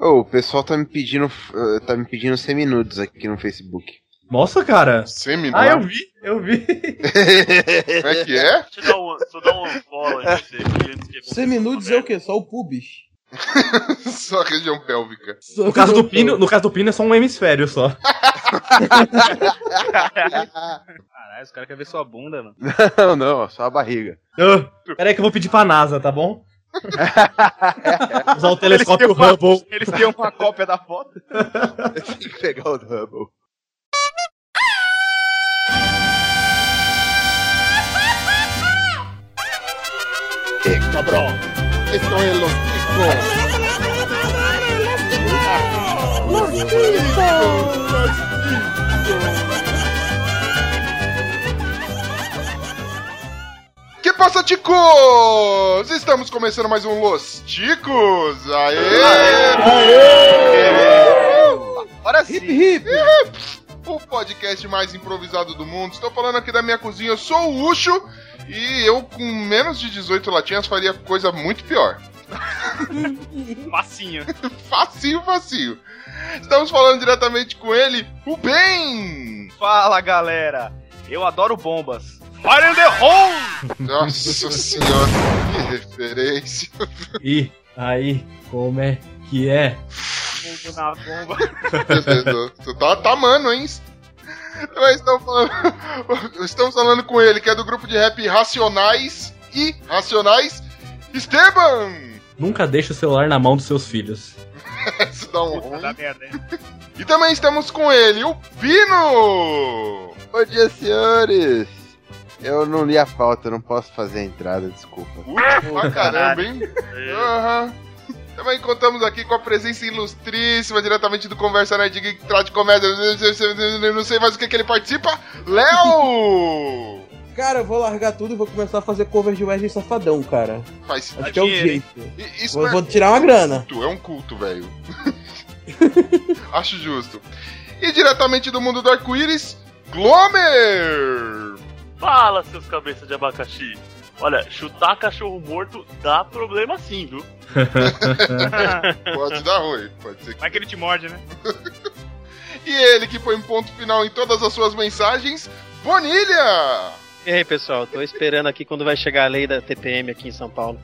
Ô, o pessoal tá me pedindo. eh, tá me pedindo seminudos aqui no Facebook. Nossa, cara. Semi Ah, eu vi, eu vi. Como é que é? Deixa eu dar um, deixa eu dar um follow Seminudes é o quê? Só o pubis. Só a região pélvica. No caso do Pino, no caso do Pino é só um hemisfério só. Caralho, os caras querem ver sua bunda, mano. Não, não, só a barriga. Ah, Pera aí que eu vou pedir pra NASA, tá bom? Usar o telescópio Eles têm uma- Hubble. Eles têm uma cópia da foto. Tem que pegar o Hubble. Cabrón. Esto es los chicos. Que passa, ticos? Estamos começando mais um Los Ticos. Aê! Agora sim. Hip hip. O podcast mais improvisado do mundo. Estou falando aqui da minha cozinha. Eu sou o Ucho e eu, com menos de 18 latinhas, faria coisa muito pior. Facinho. Facinho, facinho. Estamos falando diretamente com ele, o Ben! Fala, galera. Eu adoro bombas. Fire in the hole! Nossa senhora, que referência. E aí, como é que é? Fogo na bomba. Você tá, tá mano, hein? Também estamos falando, estamos falando com ele, que é do grupo de rap Racionais e Racionais, Esteban! Nunca deixe o celular na mão dos seus filhos. Isso dá um ruim. Dá merda, hein? E também estamos com ele, o Pino! Bom dia, senhores! Eu não li a pauta, não posso fazer a entrada, desculpa. Último pra caramba, hein? Aham. Também contamos aqui com a presença ilustríssima, diretamente do Conversa Nerd Geek, Trate de Comédia, não sei mais o que, que ele participa, Léo! Cara, eu vou largar tudo e vou começar a fazer covers de Wesley Safadão, cara. Faz Acho que é o jeito. Isso Vou, é vou tirar uma grana. culto, é um culto, velho. Acho justo. E diretamente do mundo do arco-íris, Glomer! Fala, seus cabeças de abacaxi. Olha, chutar cachorro morto dá problema sim, viu? Pode dar ruim, pode ser que Vai que ele te morde, né? E ele que põe um ponto final em todas as suas mensagens, Bonilha! E aí, pessoal, tô esperando aqui quando vai chegar a lei da TPM aqui em São Paulo.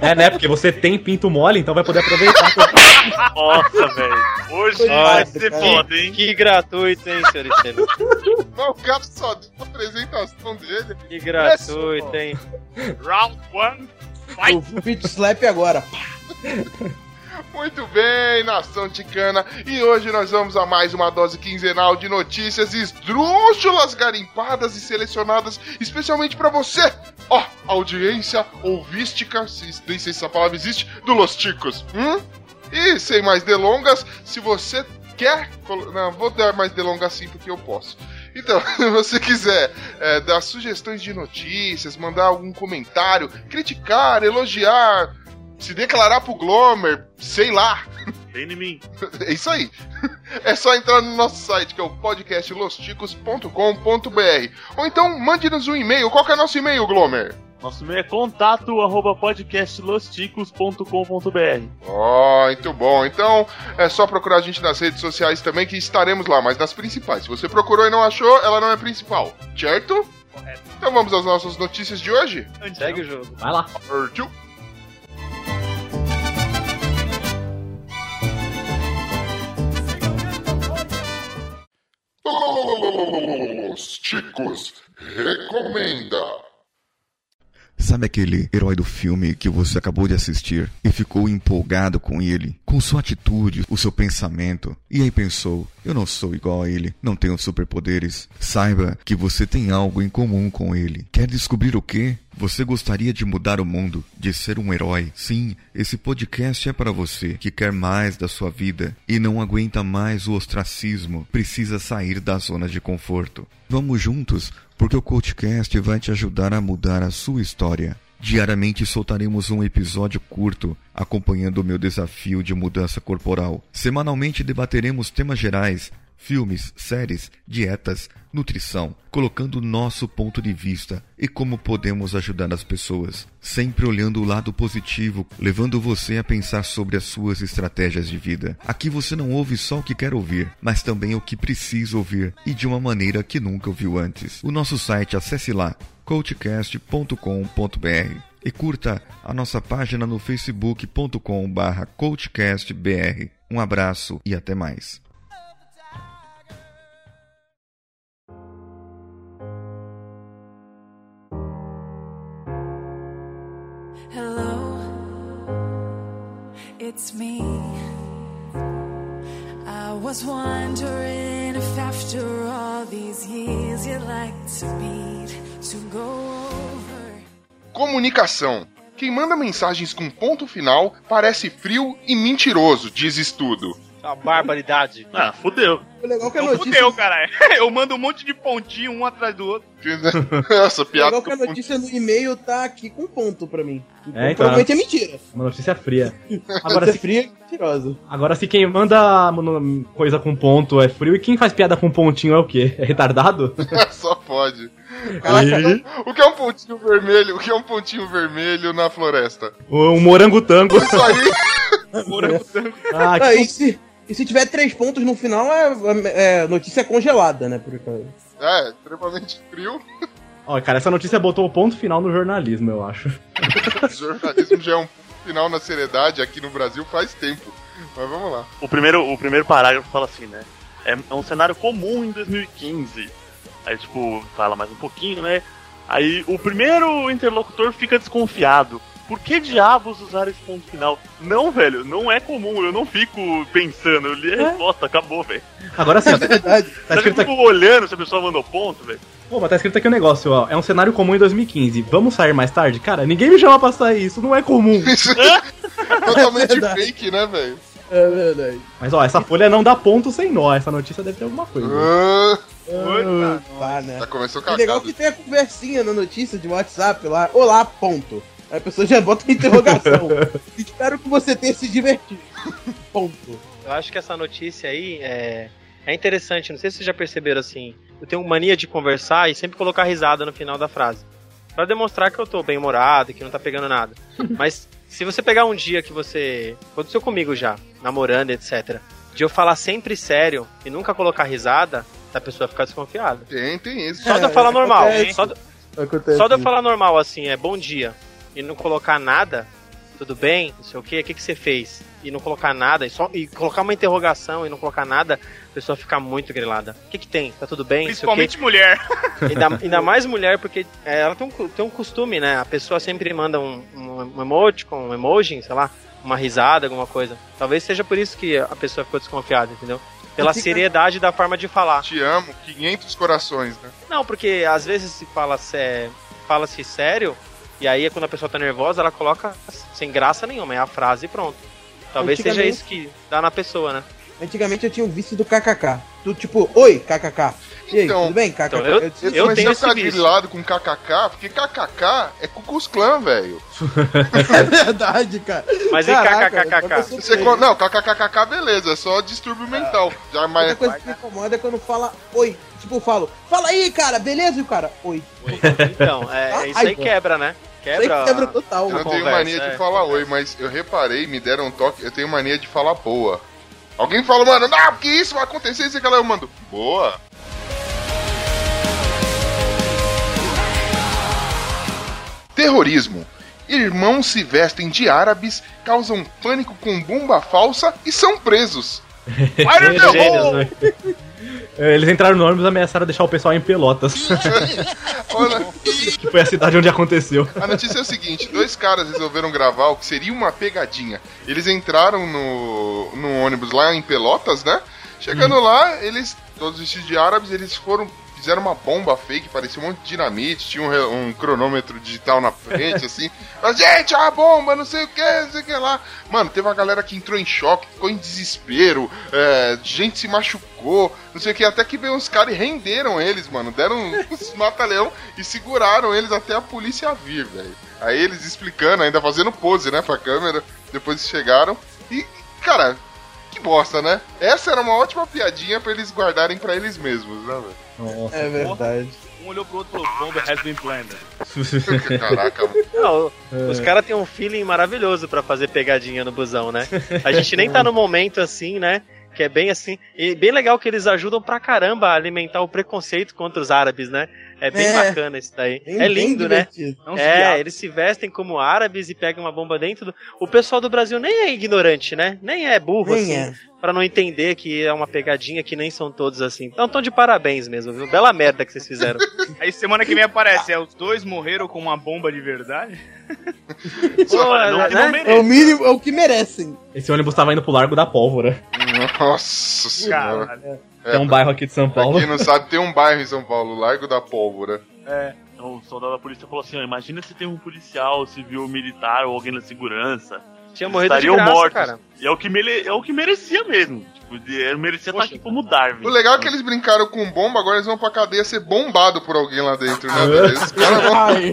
É, né? Porque você tem pinto mole, então vai poder aproveitar. Nossa, velho. Hoje vai ser foda, hein? Que gratuito, hein, senhor? Mas o cara só deu a apresentação dele. Que gratuito, hein? Round one. Vai. O Pit Slap agora. Muito bem, nação ticana. E hoje nós vamos a mais uma dose quinzenal de notícias esdrúxulas, garimpadas e selecionadas especialmente pra você, ó, audiência ouvística, se, nem sei se essa palavra existe, do Los Ticos. Hum? E sem mais delongas, se você quer. Não, vou dar mais delongas sim porque eu posso. Então, se você quiser é, dar sugestões de notícias, mandar algum comentário, criticar, elogiar, se declarar pro Glomer, sei lá. Vem em mim. É isso aí. É só entrar no nosso site, que é o podcastlosticos.com.br. Ou então mande-nos um e-mail. Qual que é nosso e-mail, Glomer? Nosso e-mail é contato arroba podcastlosticos.com.br. Ó, muito bom. Então é só procurar a gente nas redes sociais também, que estaremos lá, mas nas principais. Se você procurou e não achou, ela não é principal, certo? Correto. Então vamos às nossas notícias de hoje? Segue o jogo. Vai lá. Partiu. Os Chicos recomenda. Sabe aquele herói do filme que você acabou de assistir e ficou empolgado com ele, com sua atitude, o seu pensamento, e aí pensou: eu não sou igual a ele, não tenho superpoderes. Saiba que você tem algo em comum com ele. Quer descobrir o quê? Você gostaria de mudar o mundo, de ser um herói? Sim, esse podcast é para você que quer mais da sua vida e não aguenta mais o ostracismo, precisa sair da zona de conforto. Vamos juntos, porque o CoachCast vai te ajudar a mudar a sua história. Diariamente soltaremos um episódio curto acompanhando o meu desafio de mudança corporal. Semanalmente debateremos temas gerais, filmes, séries, dietas, nutrição, colocando nosso ponto de vista e como podemos ajudar as pessoas, sempre olhando o lado positivo, levando você a pensar sobre as suas estratégias de vida. Aqui você não ouve só o que quer ouvir, mas também o que precisa ouvir e de uma maneira que nunca ouviu antes. O nosso site, acesse lá coachcast.com.br e curta a nossa página no facebook.com/coachcastbr. Um abraço e até mais. It's me. I was wondering if after all these years you'd like to meet to go over. Comunicação. Quem manda mensagens com ponto final parece frio e mentiroso, diz estudo. Uma barbaridade. Ah, fudeu. O legal é que a Então notícia. fudeu, cara. Eu mando um monte de pontinho um atrás do outro. Essa O piada legal é que a notícia no e-mail tá aqui com ponto pra mim. Então, É, então. provavelmente é mentira. Uma notícia fria. Agora é se, fria e mentirosa. agora, se quem manda coisa com ponto é frio, e quem faz piada com pontinho é o quê? É retardado? Só pode. Aí, O que é um pontinho vermelho? O que é um pontinho vermelho na floresta? um morangotango. Isso aí. Morango tango. Ah, que e, se, e se tiver três pontos no final, é, é notícia congelada, né? Por causa. É, extremamente frio. Ó, cara, essa notícia botou o ponto final no jornalismo, eu acho. O jornalismo já é um final na seriedade aqui no Brasil faz tempo. Mas vamos lá. O primeiro, o primeiro parágrafo fala assim, né? É, é um cenário comum em 2015. Aí, tipo, fala mais um pouquinho, né? Aí o primeiro interlocutor fica desconfiado. Por que diabos usar esse ponto final? Não, velho, não é comum, eu não fico pensando, eu li a resposta, acabou, velho. Agora sim, tá Verdade. Tá escrito aqui. tipo olhando se a pessoa mandou ponto, velho. Pô, mas tá escrito aqui um negócio, ó. É um cenário comum em 2015. Vamos sair mais tarde? Cara, ninguém me chama pra sair, isso não é comum. É totalmente verdade. fake, né, velho? É verdade. Mas ó, essa folha não dá ponto sem nó. Essa notícia deve ter alguma coisa. Ah, Ah, tá, né? já começou E legal cagado. que tem a conversinha na notícia de WhatsApp lá. Olá, ponto. Aí a pessoa já bota interrogação. Espero que você tenha se divertido. Ponto. Eu acho que essa notícia aí é, é interessante. Não sei se vocês já perceberam assim. Eu tenho mania de conversar e sempre colocar risada no final da frase. Pra demonstrar que eu tô bem humorado e que não tá pegando nada. Mas se você pegar um dia que você. Aconteceu comigo já, namorando, etc. De eu falar sempre sério e nunca colocar risada, a pessoa fica desconfiada. Tem, tem isso. Só de eu É, falar normal. acontece. Só de, Acontece. só de eu falar normal assim, é bom dia. E não colocar nada, tudo bem, não sei o que, o que, que você fez? E não colocar nada, e, só, e colocar uma interrogação e não colocar nada, a pessoa fica muito grilada. O que, que tem? Tá tudo bem? Quê. Principalmente mulher. Ainda, ainda mais mulher, porque é, ela tem um, tem um costume, né? A pessoa sempre manda um, um, um emoticon, um emoji, sei lá, uma risada, alguma coisa. Talvez seja por isso que a pessoa ficou desconfiada, entendeu? Pela Fica- seriedade da forma de falar. Te amo, 500 corações, né? Não, porque às vezes se fala sé... fala-se sério, e aí quando a pessoa tá nervosa, ela coloca sem graça nenhuma, é a frase e pronto. Talvez seja isso que dá na pessoa, né? Antigamente eu tinha um vício do kkk. Tu, tipo, oi, kkk. E aí, Então, tudo bem? KKK. então, eu- Eu, Eu comecei tenho a esse ficar vício. grilado com kkk, porque kkk é Cucus Clã, velho. É verdade, cara. Mas Caraca, e kkkk? eu tô Você, não, kkkk, beleza, é só distúrbio mental. Já, A mas, coisa que me incomoda é quando fala oi. Tipo, eu falo, fala aí, cara, beleza? E o cara, oi. Então, é, isso aí quebra, né? Quebra. quebra total. eu não tenho conversa, mania é. de falar oi, mas eu reparei, me deram um toque, eu tenho mania de falar boa. Alguém fala, mano, não, porque isso vai acontecer, isso e aquela, eu mando, boa. Terrorismo. Irmãos se vestem de árabes, causam pânico com bomba falsa e são presos. Gênios, né? É, Eles entraram no ônibus e ameaçaram deixar o pessoal em Pelotas. Que foi a cidade onde aconteceu. A notícia é o seguinte: dois caras resolveram gravar o que seria uma pegadinha. Eles entraram no, no ônibus lá em Pelotas, né? Chegando lá, eles, todos vestidos de árabes, eles foram. Fizeram uma bomba fake, parecia um monte de dinamite, tinha um, um cronômetro digital na frente, assim. Gente, a bomba, não sei o que, não sei o que lá. Mano, teve uma galera que entrou em choque, ficou em desespero, é, gente se machucou, não sei o que, até que veio uns caras e renderam eles, mano. Deram uns mata-leão e seguraram eles até a polícia vir, velho. Aí eles explicando, ainda fazendo pose, né, pra câmera, depois chegaram. E, cara, que bosta, né? Essa era uma ótima piadinha pra eles guardarem pra eles mesmos, né, velho? Nossa. É verdade. Um olhou pro outro e falou, bomba has been planted. Caraca, mano. Não, É. os caras têm um feeling maravilhoso pra fazer pegadinha no busão, né? A gente nem tá no momento assim, né? Que é bem assim. E bem legal que eles ajudam pra caramba a alimentar o preconceito contra os árabes, né? É bem É. bacana isso daí. Bem- é lindo, né? Não É, eles se vestem como árabes e pegam uma bomba dentro do. O pessoal do Brasil nem é ignorante, né? Nem é burro, Nem assim, é. Pra não entender que é uma pegadinha que nem são todos assim. Então, tão de parabéns mesmo, viu? Bela merda que vocês fizeram. Aí semana que vem aparece, é, os dois morreram com uma bomba de verdade? Pô, não, não né? merece. É o mínimo, é o que merecem. Esse ônibus tava indo pro Largo da Pólvora, Nossa senhora. Caralho. é um bairro aqui de São Pra Paulo. quem não sabe, tem um bairro em São Paulo, Largo da Pólvora. Então, o soldado da polícia falou assim: ó, imagina se tem um policial, civil, militar ou alguém da segurança. Tinha morrido de Estariam graça, mortos. cara. E é o que, mere- é o que merecia mesmo. Tipo, de- ele merecia estar Poxa. aqui como Darwin. O legal é que eles brincaram com bomba, agora eles vão pra cadeia ser bombado por alguém lá dentro, né? Esses caras vão... Ai,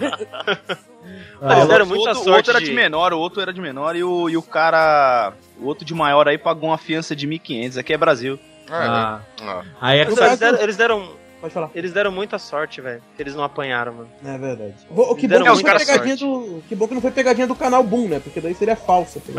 Ah, Eles deram o muita outro, o sorte outro era de- de menor, o outro era de menor e o, e o cara. O outro de maior aí pagou uma fiança de 1.500. Aqui é Brasil. Ah, ah, ah. aí é Eles deram, eles deram, Pode falar. eles deram muita sorte, velho. Eles não apanharam, mano. É verdade. O, que bom que não foi pegadinha do. Que bom que não foi pegadinha do canal Boom, né? Porque daí seria falsa.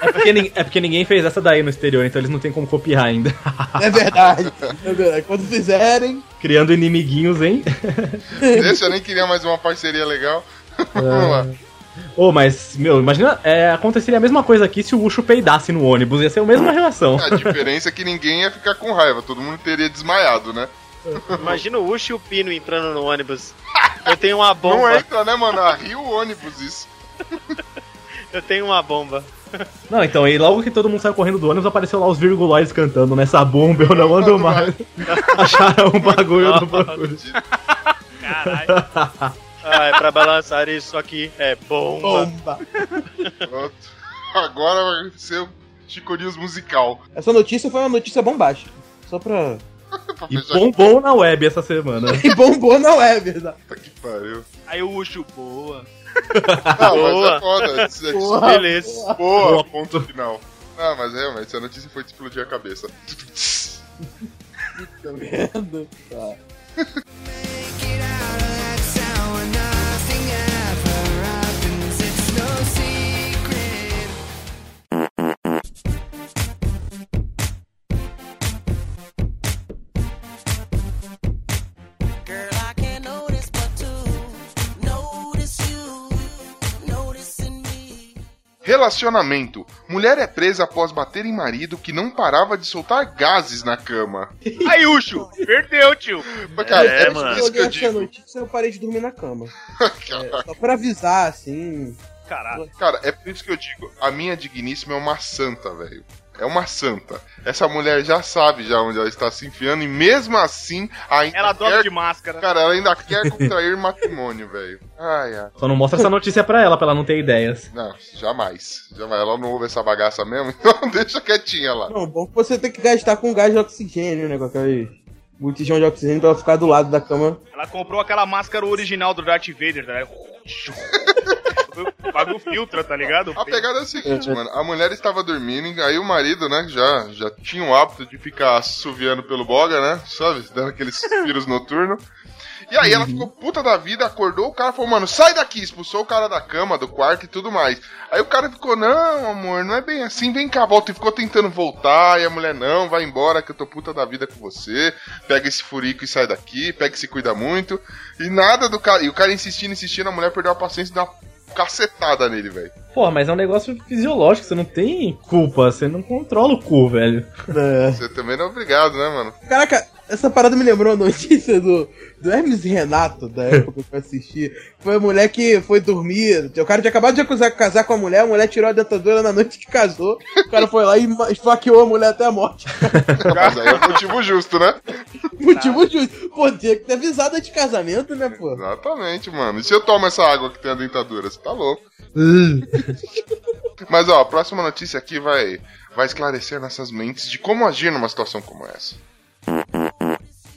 É porque, é porque ninguém fez essa daí no exterior, então eles não tem como copiar ainda. é verdade. É verdade. Quando fizerem. Criando inimiguinhos, hein? Esse eu nem queria mais uma parceria legal. Vamos lá. Ô, mas, meu, imagina, é, aconteceria a mesma coisa aqui se o Ucho peidasse no ônibus, ia ser a mesma relação. A diferença é que ninguém ia ficar com raiva, todo mundo teria desmaiado, né? Imagina o Ucho e o Pino entrando no ônibus. Eu tenho uma Não bomba. entra, né, mano? A Rio ônibus isso. Eu tenho uma bomba. Não, então, e logo que todo mundo saiu correndo do ônibus, apareceu lá os virguloides cantando nessa bomba, eu não ando mais. Acharam um bagulho do bagulho. Caralho. Ah, é pra balançar isso aqui. É bomba. Bomba. Pronto. Agora vai ser o Chico News musical. Essa notícia foi uma notícia bombástica. Só pra. E bombou na web essa semana. E bombou não é verdade. que pariu. Aí o Ucho, boa. Mas Boa. é foda. Isso é- Porra. Beleza. Boa, ponto final. Ah, mas realmente, essa notícia foi de explodir a cabeça. Tá vendo? Tá. Relacionamento. Mulher é presa após bater em marido que não parava de soltar gases na cama. Aí, Ucho, perdeu, tio. Mas, cara, É, é, mano. isso que eu essa notícia eu parei de dormir na cama. É, só pra avisar, assim. Caralho. Cara, é por isso que eu digo, a minha digníssima é uma santa, velho. É uma santa. Essa mulher já sabe já onde ela está se enfiando e mesmo assim ainda Ela dorme quer... de máscara. Cara, ela ainda quer contrair matrimônio, velho. Ai, ai. Só não mostra essa notícia pra ela, pra ela não ter ideias. Não, jamais. Jamais. Ela não ouve essa bagaça mesmo, então deixa quietinha lá. Não, bom que você tem que gastar com gás de oxigênio, né? Com aquele botijão de oxigênio pra ela ficar do lado da cama. Ela comprou aquela máscara original do Darth Vader, tá ligado? Paga o filtro, tá ligado? A pegada é a seguinte, mano. A mulher estava dormindo, aí o marido, né, já, já tinha o hábito de ficar assoviando pelo boga, né? Sabe? Dando aqueles piros noturnos. E aí ela ficou puta da vida, acordou, o cara falou, mano, sai daqui, expulsou o cara da cama, do quarto e tudo mais. Aí o cara ficou, não, amor, não é bem assim, vem cá, volta. E ficou tentando voltar, e a mulher, não, vai embora que eu tô puta da vida com você. Pega esse furico e sai daqui, pega e se cuida muito. E nada do cara. E o cara insistindo, insistindo, a mulher perdeu a paciência e deu uma cacetada nele, velho. Porra, mas é um negócio fisiológico, você não tem culpa, você não controla o cu, velho. É. Você também não é obrigado, né, mano? Caraca, essa parada me lembrou a notícia do, do Hermes Renato, da época que eu assisti. Foi a mulher que foi dormir. O cara tinha acabado de acusar, casar com a mulher, a mulher tirou a dentadura na noite que casou. O cara foi lá e esfaqueou a mulher até a morte. Mas aí é motivo justo, né? Motivo justo. Pô, tinha que ter avisado antes de casamento, né, pô? Exatamente, mano. E se eu tomo essa água que tem a dentadura? Você tá louco. Mas ó, a próxima notícia aqui vai, vai esclarecer nossas mentes de como agir numa situação como essa.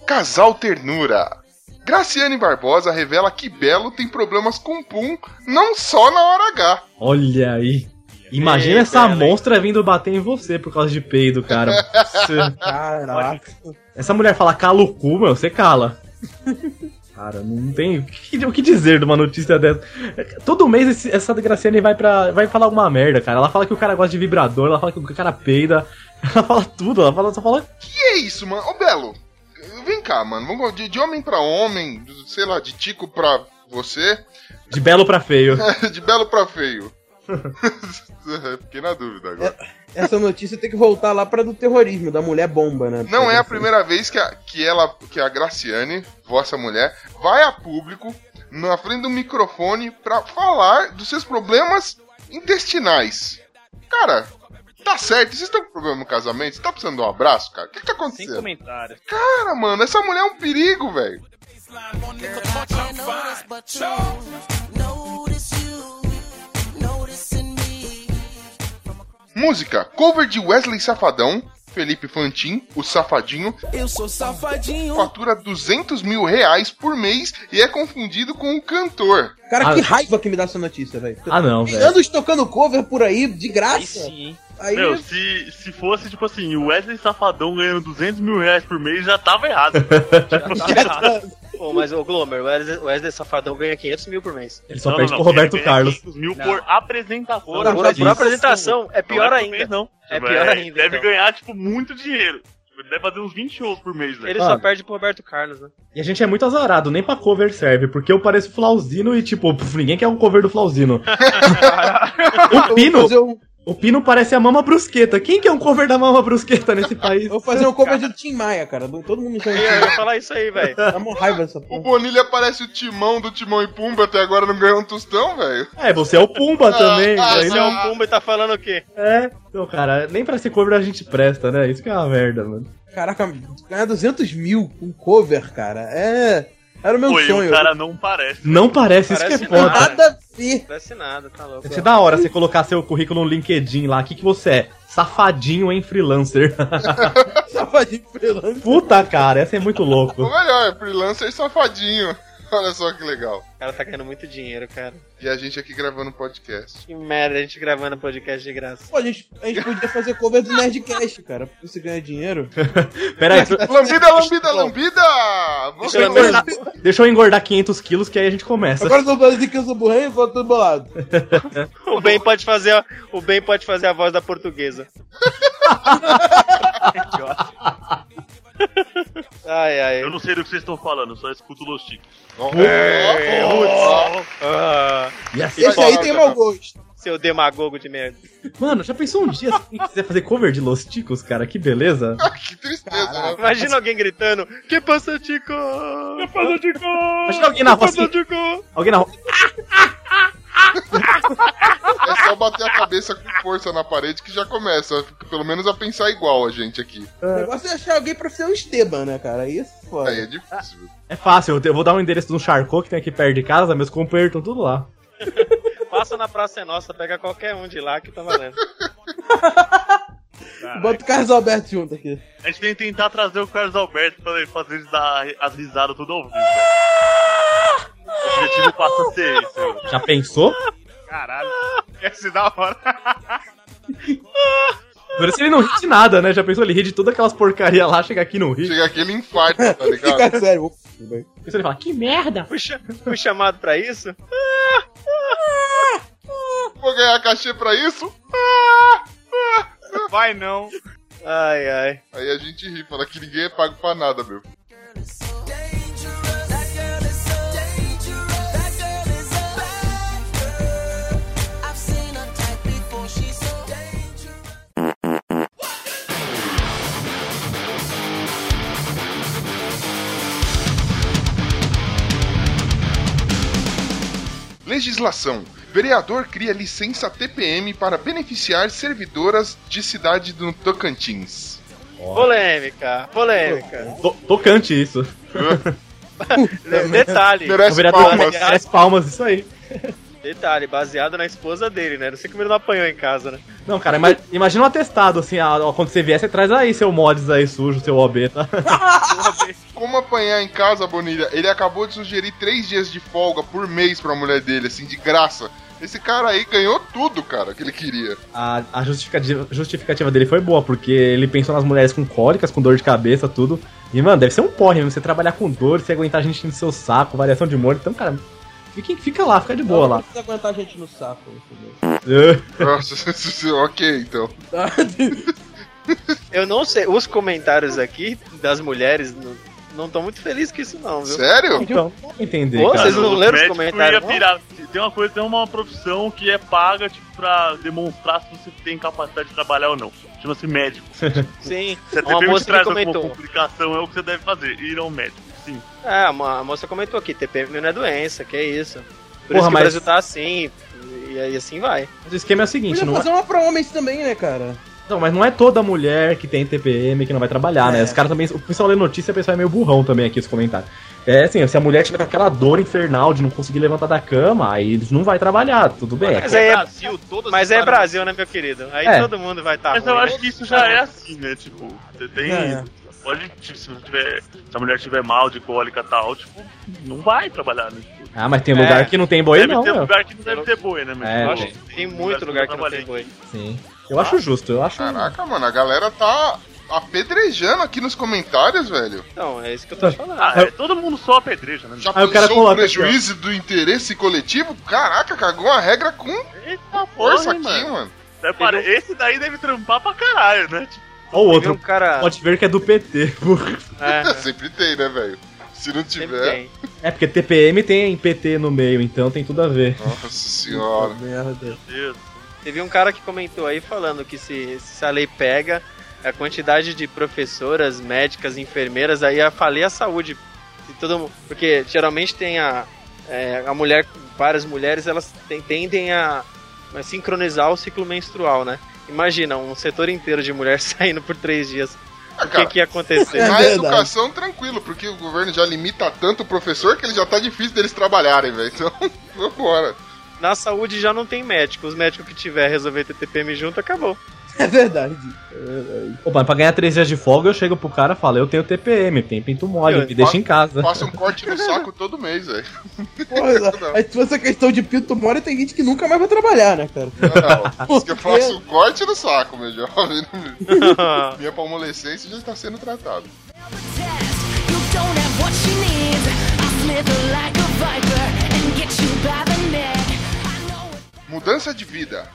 Casal Ternura. Graciane Barbosa revela que Belo tem problemas com Pum não só na hora H. Olha aí. Imagina Ei, essa monstra vindo bater em você por causa de peido, cara. Caraca. Essa mulher fala cala o cu, meu, você cala. Cara, não tem o que, o que dizer de uma notícia dessa. Todo mês esse- essa Graciane vai para vai falar alguma merda, cara. Ela fala que o cara gosta de vibrador, ela fala que o cara peida. Ela fala tudo, ela fala, só fala. Que é isso, mano? Ô, Belo, vem cá, mano. Vamos de, de homem pra homem, sei lá, de tico pra você, De belo pra feio. de belo pra feio. Fiquei na dúvida agora. Essa notícia tem que voltar lá pra do terrorismo, da mulher bomba, né? Não é a primeira vez que a, que ela, que a Graciane, vossa mulher, vai a público na frente do microfone pra falar dos seus problemas intestinais. Cara, tá certo. Vocês estão com problema no casamento? Você tá precisando de um abraço, cara? O que, que tá Sem acontecendo? comentários. Cara, mano, essa mulher é um perigo, velho. Música, cover de Wesley Safadão, Felipe Fantin, o Safadinho, Eu sou safadinho. fatura 200 mil reais por mês e é confundido com o cantor. Cara, Ah, que raiva que me dá essa notícia, velho. Ah, não, velho. anos tocando cover por aí, de Aí graça. sim, hein? Aí, Meu, se, se fosse, tipo assim, o Wesley Safadão ganhando 200 mil reais por mês, já tava errado. Já tá errado. Pô, mas o Glomer, o Wesley, Safadão ganha 500 mil por mês. Ele só Não, perde não, pro não, Roberto Carlos. 500 mil Não. por apresentação. Por Não, Por, apresentação, é pior não é por ainda. mês, não. É Tipo, pior ainda, Deve então. ganhar, tipo, muito dinheiro. Ele deve fazer uns 20 shows por mês, velho. Ele Ah. só perde pro Roberto Carlos, né? E a gente é muito azarado, nem pra cover serve, porque eu pareço Flauzino e, tipo, ninguém quer um cover do Flauzino. o Pino, o Pino parece a Mama Brusqueta. Quem quer um cover da Mama Brusqueta nesse país? vou fazer um cover do Tim Maia, cara. Todo mundo me chama de Tim Maia. falar isso aí, velho. Dá uma raiva dessa O porra. Bonilha parece o timão do Timão e Pumba, até agora não ganhou um tostão, velho. É, você é o Pumba também. ah, aí Você não- é um Pumba e tá falando o quê? É, então, cara, nem pra ser cover a gente presta, né? Isso que é uma merda, mano. Caraca, ganhar 200 mil com cover, cara. É. Era o meu e sonho. o cara não parece. Não parece, isso Parece que é foda. nada. Nada a ver. Não parece nada, tá louco. Deve ser da hora você colocar seu currículo no LinkedIn lá. O que, que você é? Safadinho em freelancer. Safadinho freelance. Puta, cara, essa é muito Ou louco. melhor, é freelancer safadinho. Olha só que legal. O cara tá ganhando muito dinheiro, cara. E a gente aqui gravando podcast. Que merda, a gente gravando podcast de graça. Pô, a gente, a gente podia fazer cover do Nerdcast, cara. Pra você ganhar dinheiro. Pera aí, Lambida, lambida, lambida! deixa eu, engordar, deixa eu engordar 500 quilos que aí a gente começa. Agora eu tô falando assim que eu sou burrão e vou todo bolado. O Ben pode fazer, a- o Ben pode fazer a voz da portuguesa. Ai, ai. Eu não sei do que vocês estão falando, só escuto Los Chicos. É, Ah, Esse aí tem mau gosto. seu demagogo de merda. Mano, já pensou um dia se quiser fazer cover de Los Ticos, cara? Que beleza. que tristeza, né? Imagina alguém gritando: Que passa, Tico? Que passa, Tico? Imagina alguém na rua assim, Tico? alguém na rua. É só bater a cabeça com força na parede que já começa, pelo menos a pensar igual a gente aqui. O negócio é achar alguém pra ser o Esteban, né, cara? Isso é foda. Aí é difícil. viu? É fácil, eu vou dar um endereço de um Charcot que tem aqui perto de casa, meus companheiros estão tudo lá. Passa na Praça é Nossa, pega qualquer um de lá que tá valendo. Bota o Carlos Alberto junto aqui. A gente tem que tentar trazer o Carlos Alberto pra ele fazer eles dar as risadas tudo ao vivo. O objetivo passa a ser esse. Já pensou? Caralho. Ia ser da hora. Por isso ele não ri de nada, né? Já pensou? Ele ri de todas aquelas porcaria lá, chega aqui e não ri. Chega aquele infarto, tá ligado? Fica sério. Isso ele fala, que merda! Fui, cha- fui chamado pra isso? Vou ganhar cachê pra isso? Vai não. Ai, ai. Aí a gente ri, fala que ninguém é pago pra nada, meu. Legislação. Vereador cria licença TPM para beneficiar servidoras de cidade do Tocantins. Polêmica, polêmica. To- tocante isso. Detalhe, O Merece vereador palmas. merece palmas, isso aí. Detalhe, baseado na esposa dele, né? Não sei como ele não apanhou em casa, né? Não, cara, ima- imagina um atestado, assim, ah, ó, quando você vier, você traz aí seu mods aí sujo, seu OB, tá? Como apanhar em casa, Bonilha? Ele acabou de sugerir três dias de folga por mês pra mulher dele, assim, de graça. Esse cara aí ganhou tudo, cara, que ele queria. A, a justificativa, justificativa dele foi boa, porque ele pensou nas mulheres com cólicas, com dor de cabeça, tudo. E, mano, deve ser um porre mesmo, você trabalhar com dor, você aguentar a gente no seu saco, variação de humor. Então, cara, fica, fica lá, fica de boa Não lá. precisa aguentar a gente no saco. entendeu? É. Nossa, ok, então. Eu não sei, os comentários aqui das mulheres não- não estão muito felizes com isso, não, viu? Sério? Então, não entender, Pô, cara. vocês não leram os comentários, não? Tem uma coisa, tem uma profissão que é paga, tipo, pra demonstrar se você tem capacidade de trabalhar ou não. Chama-se médico. Sim, a uma moça que comentou. complicação, é o que você deve fazer, ir ao médico. Sim. É, uma- a moça comentou aqui, TPM não é doença, que é isso. Por Porra, isso que mas- o Brasil tá assim, e aí assim vai. Mas o esquema é o seguinte, Podia não é, fazer uma pra homens também, né, cara? não, mas não é toda mulher que tem TPM que não vai trabalhar, né? É. Os caras também. O pessoal lê notícia, o pessoal é meio burrão também aqui, os comentários. É assim, se a mulher tiver com aquela dor infernal de não conseguir levantar da cama, aí eles não vai trabalhar, tudo bem. Mas aí é, Brasil, todas mas as é Brasil, né, meu querido? Aí É. todo mundo vai estar Mas eu acho que isso já é assim, né? Tipo, você tem. É. Pode, tipo, se, você tiver, se a mulher tiver mal de cólica e tal, tipo, não vai trabalhar, né? Tipo, Ah, mas tem É. lugar que não tem boi, deve não, ter meu. lugar que não deve ter boi, né? Mas É, eu acho que tem muito lugar que não tem boi. Sim. Eu acho justo, eu acho. Caraca, mano, a galera tá apedrejando aqui nos comentários, velho. Então, é isso que eu tô falando. Ah, é, todo mundo só apedreja, né? Já Aí o cara pensou o coloca aqui, prejuízo do interesse coletivo? Caraca, cagou a regra com Eita força porra, aqui, mano. mano. Esse daí deve trampar pra caralho, né? Tipo, Ou outro, um cara. pode ver que é do PT. É, Sempre tem, né, velho? Se não tiver. é porque TPM tem PT no meio, então tem tudo a ver. Nossa senhora. Merda. meu Deus. Teve um cara que comentou aí falando que se, se a lei pega a quantidade de professoras, médicas, enfermeiras, aí ia falir a saúde. Se todo mundo, porque geralmente tem a, é, a mulher, várias mulheres, elas ten- tendem a, a sincronizar o ciclo menstrual, né? Imagina, um setor inteiro de mulher saindo por três dias. Ah, O que, que ia acontecer? É na verdade. educação, tranquilo, porque o governo já limita tanto o professor que ele já tá difícil deles trabalharem, velho. Então, vambora. Na saúde já não tem médico. Os médicos que tiver resolver ter TPM junto, acabou. É verdade. É verdade. Opa, pra ganhar três dias de folga, eu chego pro cara e falo, eu tenho TPM, tem pinto mole, Eu me deixa em casa. Passa um corte no saco todo mês, velho. Porra, aí se fosse a questão de pinto mole, tem gente que nunca mais vai trabalhar, né, cara? Não, que eu faço um corte no saco, meu jovem. Minha palmolescência já está sendo tratada. Mudança de vida.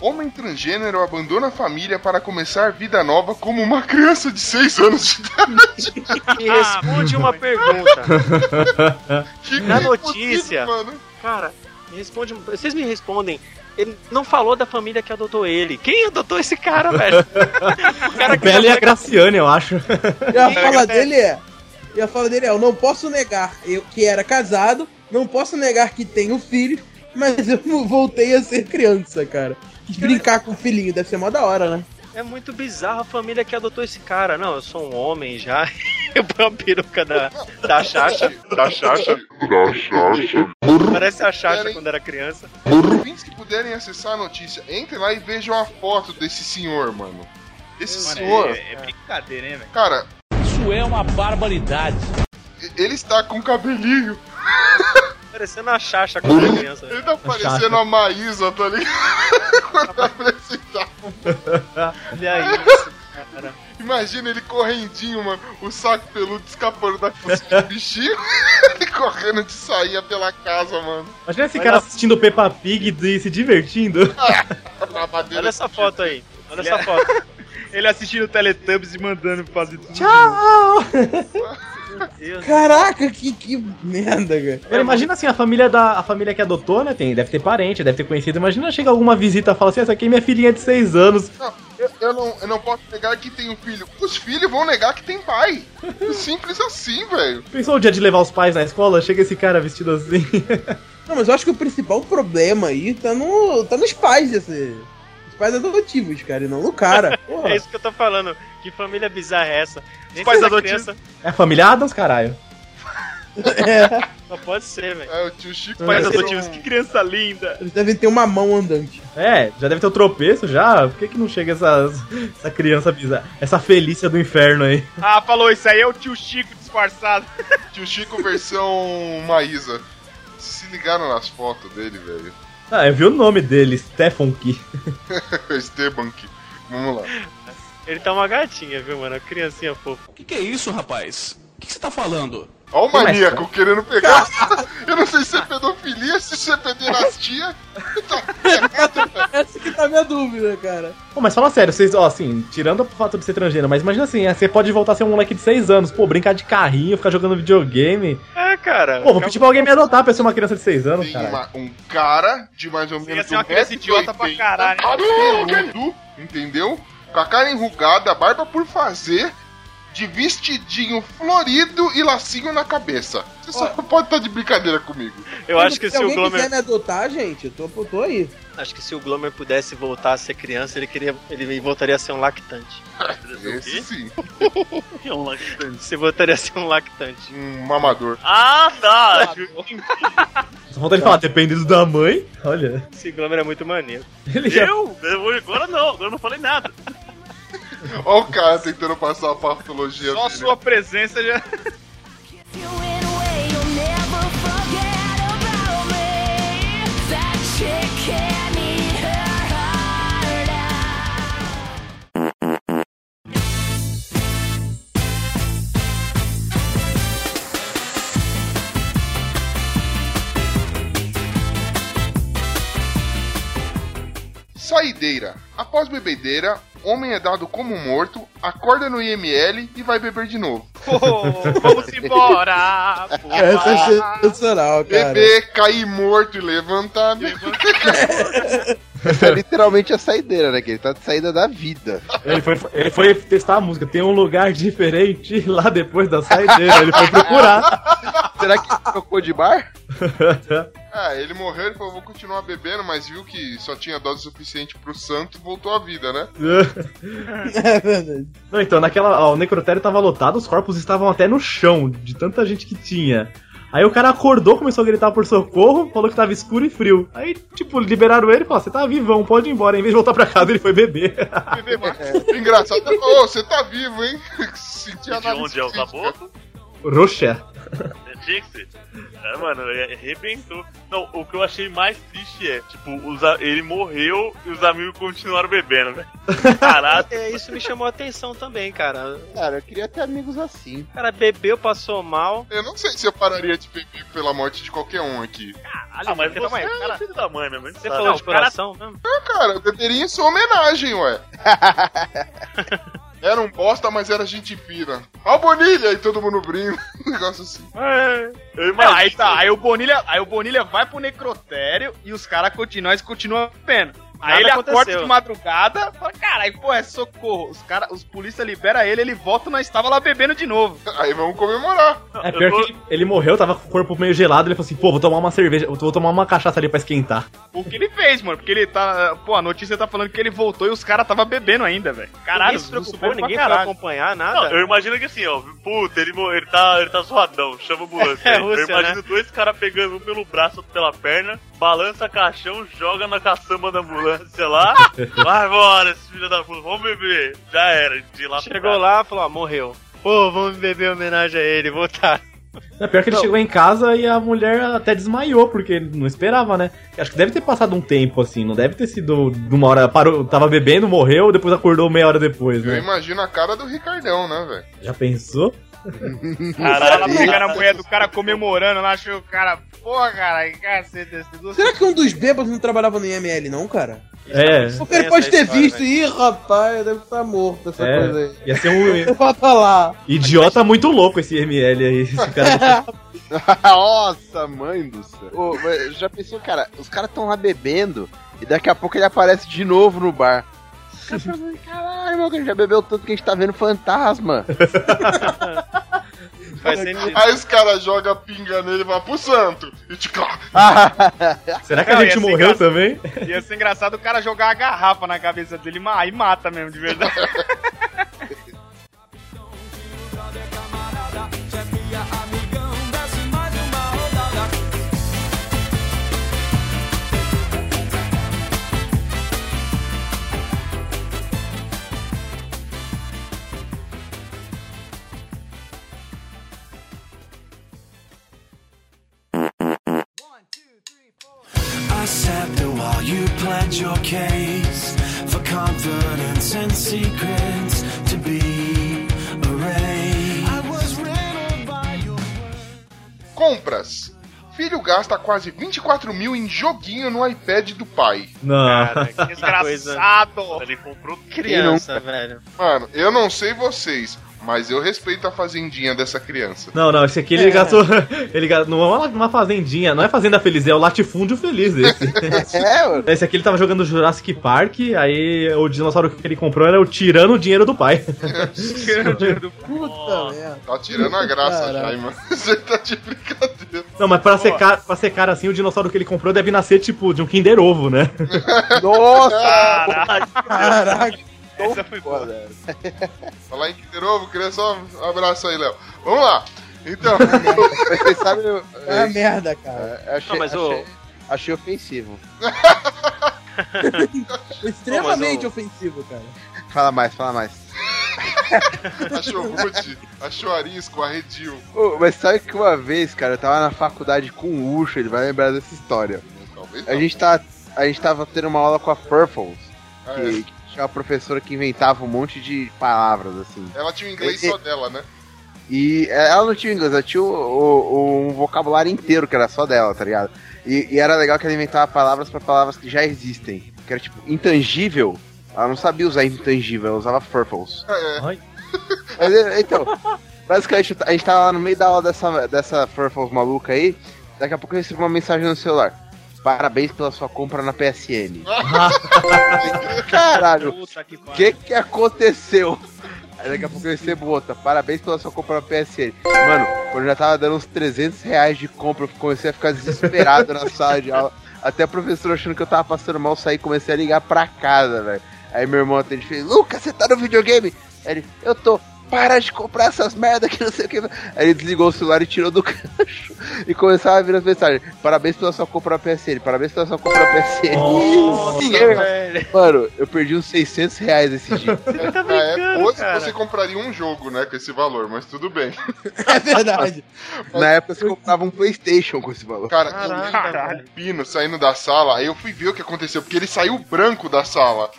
Homem transgênero abandona a família para começar vida nova como uma criança de 6 anos de idade. Me responde uma pergunta. Que Na que notícia. possível? Cara, me responde. Vocês me respondem. Ele não falou da família que adotou ele. Quem adotou esse cara, velho? O cara A Bela e a Graciane, eu acho. E a fala dele é. E a fala dele é, eu não posso negar eu que era casado, não posso negar que tenho filho, mas eu voltei a ser criança, cara. Brincar com o filhinho deve ser mó da hora, né? É muito bizarro a família que adotou esse cara. Não, eu sou um homem já. Eu ponho a peruca da, da Xaxa. Da Xaxa. Parece a Xaxa Querem- quando era criança. Ouvintes que puderem acessar a notícia, entrem lá e vejam a foto desse senhor, mano. Esse Mano, senhor, é, é brincadeira, hein, velho? cara, Isso é uma barbaridade. ele está com cabelinho. Parecendo a Xaxa quando era criança. Ele tá parecendo a Maísa, tá ligado? Quando apresentar. Olha isso, cara. Imagina ele correndinho, mano. O saco peludo escapando da cozinha do bichinho. ele correndo de saia pela casa, mano. Imagina esse cara assistindo o Peppa Pig e se divertindo. Olha essa foto aí. Olha essa foto. Ele assistindo Teletubbies e mandando fazer tudo. Tchau! Caraca, que, que merda, cara. Agora imagina assim, a família da a família que adotou, né? Tem, deve ter parente, deve ter conhecido. Imagina chega alguma visita e fala assim, essa aqui é minha filhinha de 6 anos. Não, eu, eu não, eu não posso negar que tem um filho. Os filhos vão negar que tem pai. Simples assim, velho. Pensou o dia de levar os pais na escola? Chega esse cara vestido assim. Não, mas eu acho que o principal problema aí tá, no, tá nos pais desse. Pais adotivos, cara, e não no cara. Porra. É isso que eu tô falando. Que família bizarra é essa? Nem pais essa adotivos. criança É família Adams, caralho. É, Só pode ser, velho. É, o tio Chico Pais adotivos, um- que criança linda. eles devem ter uma mão andante. É, já deve ter o tropeço já. Por que, que não chega essa, essa criança bizarra? Essa Felícia do inferno aí. Ah, falou, isso aí é o tio Chico disfarçado. Tio Chico versão Maísa. Se ligaram nas fotos dele, velho? Ah, eu vi o nome dele, Stefan Key. Esteban aqui. Vamos lá. Ele tá uma gatinha, viu, mano? Uma criancinha fofa. O que, que é isso, rapaz? O que, que você tá falando? Ó o maníaco querendo pegar. Eu não sei se é pedofilia, se isso é pederastia. Essa que tá a minha dúvida, cara. Pô, mas fala sério, vocês, ó, assim, tirando o fato de ser transgênero, mas imagina assim, é, você pode voltar a ser um moleque de 6 anos, pô, brincar de carrinho, ficar jogando videogame. É, cara. Pô, vou pedir pra alguém me adotar pra eu ser uma criança de 6 anos, cara. um cara de mais ou menos. ser uma criança 1,80 idiota pra caralho. cabeludo, entendeu? Com a cara enrugada, a barba por fazer, de vestidinho florido e lacinho na cabeça. Você só pode estar de brincadeira comigo. Eu acho que se se o alguém quiser Glomer. me adotar, gente, eu tô, eu tô aí. Acho que se o Glomer pudesse voltar a ser criança, ele queria. Ele voltaria a ser um lactante. Esse sim. É um lactante. Você voltaria a ser um lactante. Um mamador. Ah, tá! Só falta ele falar, dependendo da mãe, olha. Esse Glomer é muito maneiro. Ele. Eu? eu? Agora não, agora eu não falei nada. Olha o cara tentando passar a patologia Só a dele. sua presença já. Saideira. Após bebedeira, homem é dado como morto, acorda no IML e vai beber de novo. Oh, vamos embora! Essa é sensacional, cara. Beber, cair morto e levantar. Essa é literalmente a saideira, né? Que ele tá de saída da vida. Ele foi, ele foi testar a música. Tem um lugar diferente lá depois da saideira. Ele foi procurar. Será que ele trocou de bar? Ah, ele morreu, ele falou, vou continuar bebendo, mas viu que só tinha dose suficiente pro santo e voltou à vida, né? É verdade. Não, então, naquela. Ó, o necrotério tava lotado, os corpos estavam até no chão, de tanta gente que tinha. Aí o cara acordou, começou a gritar por socorro, falou que tava escuro e frio. Aí, tipo, liberaram ele e falaram: Você tá vivão, pode ir embora. Em vez de voltar pra casa, ele foi beber. Beber mais. Engraçado, ele falou, "Ô, você tá vivo, hein? Senti a De onde é o crítica. Roxa. Ser. É, mano, é- arrebentou. Não, o que eu achei mais triste é, tipo, os ele morreu e os amigos continuaram bebendo, velho. Caralho. É, isso me chamou a atenção também, cara. Cara, eu queria ter amigos assim. O cara bebeu, passou mal. Eu não sei se eu pararia de beber pela morte de qualquer um aqui. Ah, mas você aí, é cara. filho da mãe, meu. Você falou de coração mesmo? Ah, cara, eu beberia em sua homenagem, ué. Era um bosta, mas era gente fina. Ó o Bonilha! E todo mundo brinca. Um negócio assim. É, Não, aí tá, aí o Bonilha, aí o Bonilha vai pro necrotério e os caras continuam, eles continuam bebendo. Aí Nada ele acorda aconteceu. de madrugada, fala, caralho, pô, é socorro. Os cara, os polícia libera ele, ele volta e nós estava lá bebendo de novo. Aí vamos comemorar. É pior que ele, ele morreu, tava com o corpo meio gelado. Ele falou assim: Pô, vou tomar uma cerveja, vou tomar uma cachaça ali pra esquentar. O que ele fez, mano? Porque ele tá. Pô, a notícia tá falando que ele voltou e os caras tava bebendo ainda, velho. Caralho, ninguém se preocupou, pra ninguém caralho. acompanhar, Não, nada. eu imagino que assim, ó, puta, ele, ele, tá, ele tá zoadão, chama a ambulância. É. Rússia, eu imagino dois caras pegando um pelo braço, outro pela perna, balança caixão, joga na caçamba da ambulância lá, vai embora, esse filho da puta, vamos beber. Já era, de lá Chegou lá e falou, ó, morreu. Pô, vamos beber em homenagem a ele, voltar. É pior que ele chegou em casa e a mulher até desmaiou, porque não esperava, né? Acho que deve ter passado um tempo assim, não deve ter sido de uma hora. Parou, tava bebendo, morreu, depois acordou meia hora depois, Eu né? imagino a cara do Ricardão, né, velho? Já pensou? Ela pegando a mulher do cara comemorando lá, achou o cara. Porra, cara, que cacete esse doce. Será que um dos bêbados não trabalhava no IML, não, cara? É. Porque ele pode ter visto, ih, rapaz, deve estar morto essa É, coisa aí. ia ser um Bota lá. idiota muito louco esse ML aí. Esse cara. Nossa, mãe do céu. Ô, já pensou, cara, os caras tão lá bebendo e daqui a pouco ele aparece de novo no bar. Os caras falam, Caralho, meu, que a gente já bebeu tanto que a gente tá vendo fantasma. Faz sentido. Aí os caras jogam pinga nele e vai pro santo. E te Será que a gente morreu engraçado. também? Ia ser engraçado o cara jogar a garrafa na cabeça dele ma- aí mata mesmo, de verdade. your case for confidence and secrets to be erased. I was riddled by your Compras. Filho gasta quase 24 mil em joguinho no iPad do pai. Não. Que desgraçado! Ele comprou Criança, velho. Mano, eu não sei vocês, mas eu respeito a fazendinha dessa criança. Não, não, esse aqui ele gastou. Ele gastou. Não é uma- uma fazendinha, não é fazenda feliz, é o latifúndio feliz esse. É, mano. esse aqui ele tava jogando Jurassic Park, aí o dinossauro que ele comprou era o tirando o dinheiro do pai. Puta merda. Tá tirando a graça Caraca. já, hein, mano. Você tá de brincadeira. Não, mas pra ser, cara, pra ser cara assim, o dinossauro que ele comprou deve nascer tipo de um Kinder Ovo, né? Nossa! Caralho, Caraca. Essa foi boa. Foda. Falar em Kinder Ovo, queria só um abraço aí, Léo. Vamos lá. Então, sabem. eu- É uma merda, cara. eu achei, Não, mas o- achei, achei ofensivo. Extremamente Não, mas ofensivo, cara. Fala mais, fala mais. achou rude, achou arisco, arredio. Ô, mas sabe que uma vez, cara, eu tava na faculdade com o Ucho, ele vai lembrar dessa história. Talvez A não. gente, tá, a gente tava tendo uma aula com a Purples, Ah, que, é. que tinha uma professora que inventava um monte de palavras, assim. Ela tinha o inglês E- só dela, né? E ela não tinha inglês, ela tinha o- o- um vocabulário inteiro que era só dela, tá ligado? E, e era legal que ela inventava palavras pra palavras que já existem. Que era tipo, intangível. Ela não sabia usar intangível, ela usava purples. É. Mas, é, então, basicamente, a gente tava lá no meio da aula dessa, dessa purples maluca aí. Daqui a pouco eu recebo uma mensagem no celular. Parabéns pela sua compra na PSN. Caralho, o que que aconteceu? Aí daqui a pouco eu recebo outra. Parabéns pela sua compra na PSN. Mano, quando eu já tava dando uns 300 reais de compra, eu comecei a ficar desesperado na sala de aula. Até a professora achando que eu tava passando mal, saí e comecei a ligar pra casa, velho. Aí meu irmão atende e fez, Lucas, você tá no videogame? Aí ele, eu tô. Para de comprar essas merda que não sei o que. Aí ele desligou o celular e tirou do gancho. E começava a vir as mensagens. Parabéns pela sua compra PSN. Parabéns pela sua compra PSN. Nossa, Sim, velho. Mano, eu perdi uns 600 reais esse dia. na época, hoje você compraria um jogo, né, com esse valor, mas tudo bem. É verdade. Na época você comprava um Playstation com esse valor. Cara, Caraca, eu vi o Pino saindo da sala, aí eu fui ver o que aconteceu, porque ele saiu branco da sala.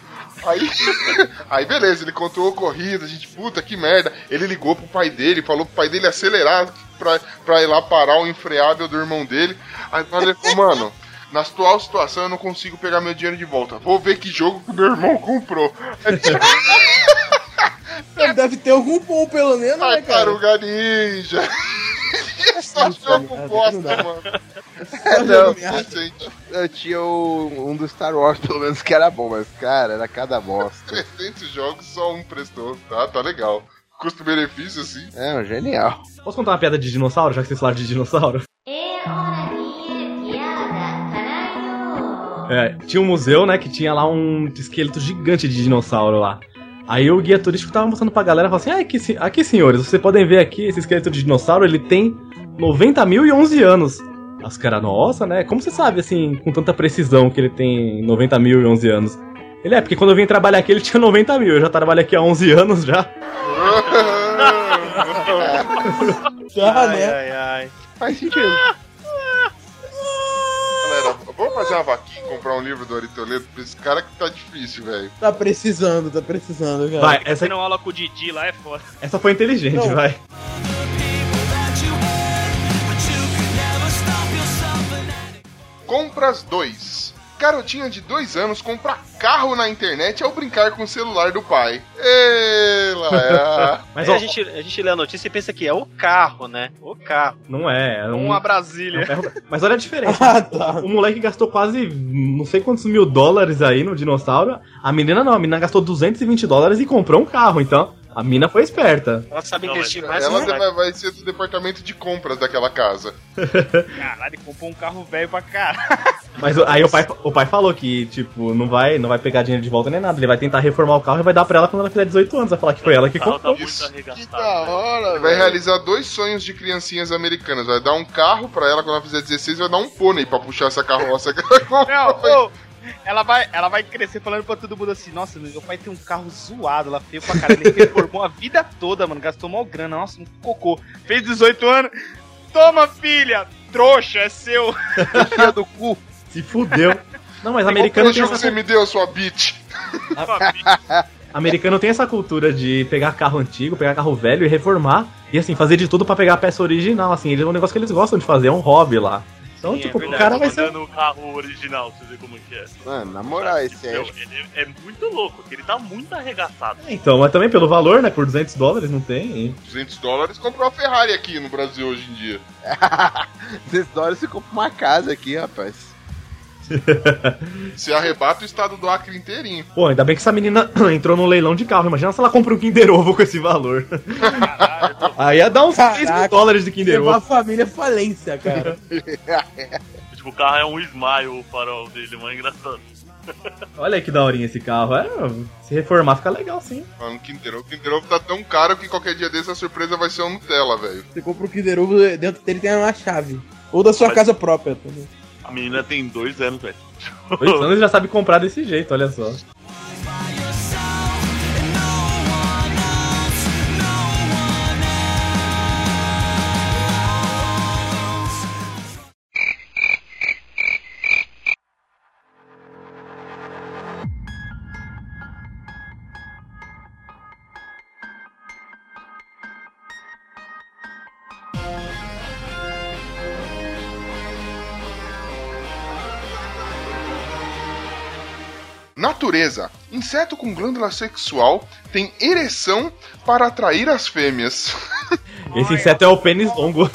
Aí, aí beleza, ele contou o ocorrido, a gente, puta que merda. Ele ligou pro pai dele, falou pro pai dele acelerar pra, pra ir lá parar o enfreável do irmão dele. Aí ele falou, mano, na atual situação eu não consigo pegar meu dinheiro de volta. Vou ver que jogo que meu irmão comprou. Deve ter algum bom, pelo menos, né, cara? Tartaruga Ninja. Esse jogo cara, bosta, mano. não, Recente. eu tinha o- um do Star Wars, pelo menos, que era bom, mas, cara, era cada bosta. 300 jogos, só um prestou. Tá, tá legal. Custo-benefício, assim. É, um genial. Posso contar uma piada de dinossauro, já que vocês falaram de dinossauro? É, tinha um museu, né, que tinha lá um esqueleto gigante de dinossauro lá. Aí o guia turístico tava mostrando pra galera, falou assim, ah, aqui, aqui senhores, vocês podem ver aqui, esse esqueleto de dinossauro, ele tem 90 mil e 11 anos. As caras, nossa, né, como você sabe, assim, com tanta precisão que ele tem 90 mil e 11 anos? Ele é, porque quando eu vim trabalhar aqui ele tinha 90 mil, eu já trabalho aqui há 11 anos já. Tá, Ai, né? ai, ai. Faz sentido. Vamos fazer uma vaquinha e comprar um livro do Ari Toledo pra esse cara que tá difícil, velho. Tá precisando, tá precisando, cara. Vai, Essa essa, não aula com o Didi lá é foda. essa foi inteligente, Não. vai. Compras 2. Garotinha de 2 anos compra carro na internet ao brincar com o celular do pai. Ela Mas Aí ó, a, gente, a gente lê a notícia e pensa que é o carro, né? O carro. não é, é um... Uma Brasília. Mas olha a diferença. Ah, tá. O moleque gastou quase não sei quantos mil dólares aí no dinossauro. A menina não, a menina gastou 220 dólares e comprou um carro. Então, a mina foi esperta. Ela sabe investir mais Ela vai, vai ser do departamento de compras daquela casa. Caralho, ele comprou um carro velho pra caralho. Mas aí o pai, o pai falou que, tipo, não vai, não vai pegar dinheiro de volta nem nada. Ele vai tentar reformar o carro e vai dar pra ela quando ela fizer 18 anos. Vai falar que foi ela que tá comprou. muito Isso, que. Da hora, Vai velho. realizar dois sonhos de criancinhas americanas. Vai dar um carro pra ela quando ela fizer 16 vai dar um pônei pra puxar essa carroça que ela comprou. Não, ela vai, ela vai crescer falando pra todo mundo assim, nossa, meu pai tem um carro zoado lá, feio pra caralho. Ele reformou a vida toda, mano, gastou mal grana, nossa, um cocô. Fez 18 anos, toma filha, trouxa, é seu. Filha do cu. Se fudeu. Não, mas americano tem, essa, você me deu, sua bitch? americano tem essa cultura de pegar carro antigo, pegar carro velho e reformar. E assim, fazer de tudo pra pegar a peça original. Assim, ele- é um negócio que eles gostam de fazer, é um hobby lá. Então, Sim, tipo, é o verdade, cara vai ser. mandando o carro original, pra você ver como que é. Mano, na moral, esse é. ele é muito louco, ele tá muito arregaçado. Então, mas também pelo valor, né? Por 200 dólares não tem. 200 dólares comprou uma Ferrari aqui no Brasil hoje em dia. 200 dólares você compra uma casa aqui, rapaz. Você arrebata o estado do Acre inteirinho. Pô, ainda bem que essa menina entrou num leilão de carro. Imagina se ela compra um Kinder Ovo com esse valor. Aí ia dar uns 3 mil Caraca, dólares de Kinder Levou a Ovo. família falência, cara. Tipo, o carro é um smile, o farol dele, mas é engraçado. Olha aí que daorinha esse carro. É, se reformar fica legal sim. Mano, o Kinder Ovo, o Kinder Ovo tá tão caro que qualquer dia desse a surpresa vai ser um Nutella, velho. Você compra o Kinder Ovo, dentro dele tem uma chave. Ou da sua Mas- casa própria também. A menina tem dois anos, velho. Dois anos já sabe comprar desse jeito, olha só. Natureza. Inseto com glândula sexual tem ereção para atrair as fêmeas. Esse inseto é o pênis longo.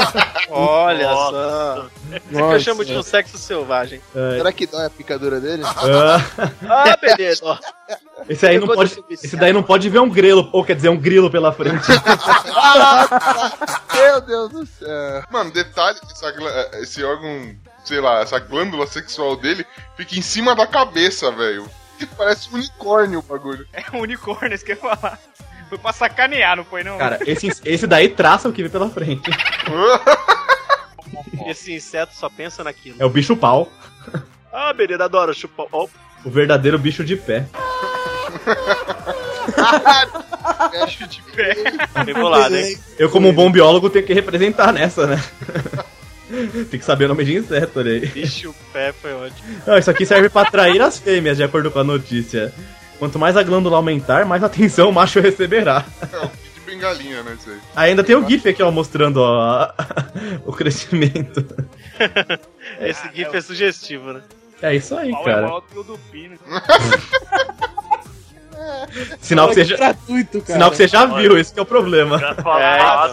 Olha só. É que eu chamo de um sexo selvagem. Será que dói a picadura dele? Ah, Ah, beleza. ó. esse aí não pode. Esse daí não pode ver um grelo, ou quer dizer, um grilo pela frente. Meu Deus do céu. Mano, detalhe esse órgão, sei lá, essa glândula sexual dele fica em cima da cabeça, velho. Parece um unicórnio o bagulho. É um unicórnio, isso que eu ia falar. Foi pra sacanear, não foi não? Cara, esse, esse daí traça o que vem pela frente. Esse inseto só pensa naquilo. É o bicho pau. Ah, beleza, adoro chupar. Ó, O verdadeiro bicho de pé. Fecho de pé. bem bolado, hein? Eu, como um bom biólogo, tenho que representar nessa, né? Tem que saber o nome de inseto, olha aí. Bicho pé foi ótimo. Não, isso aqui serve pra atrair as fêmeas, de acordo com a notícia. Quanto mais a glândula aumentar, mais atenção o macho receberá. É o kit de bengalinha, né, isso aí. Ainda tem o GIF aqui, ó, mostrando ó, o crescimento. Esse GIF é sugestivo, né? É isso aí, Pau é cara. que o do pino. Sinal que você já, gratuito, cara. sinal que você já viu, esse que é o problema. Já falar É, ah,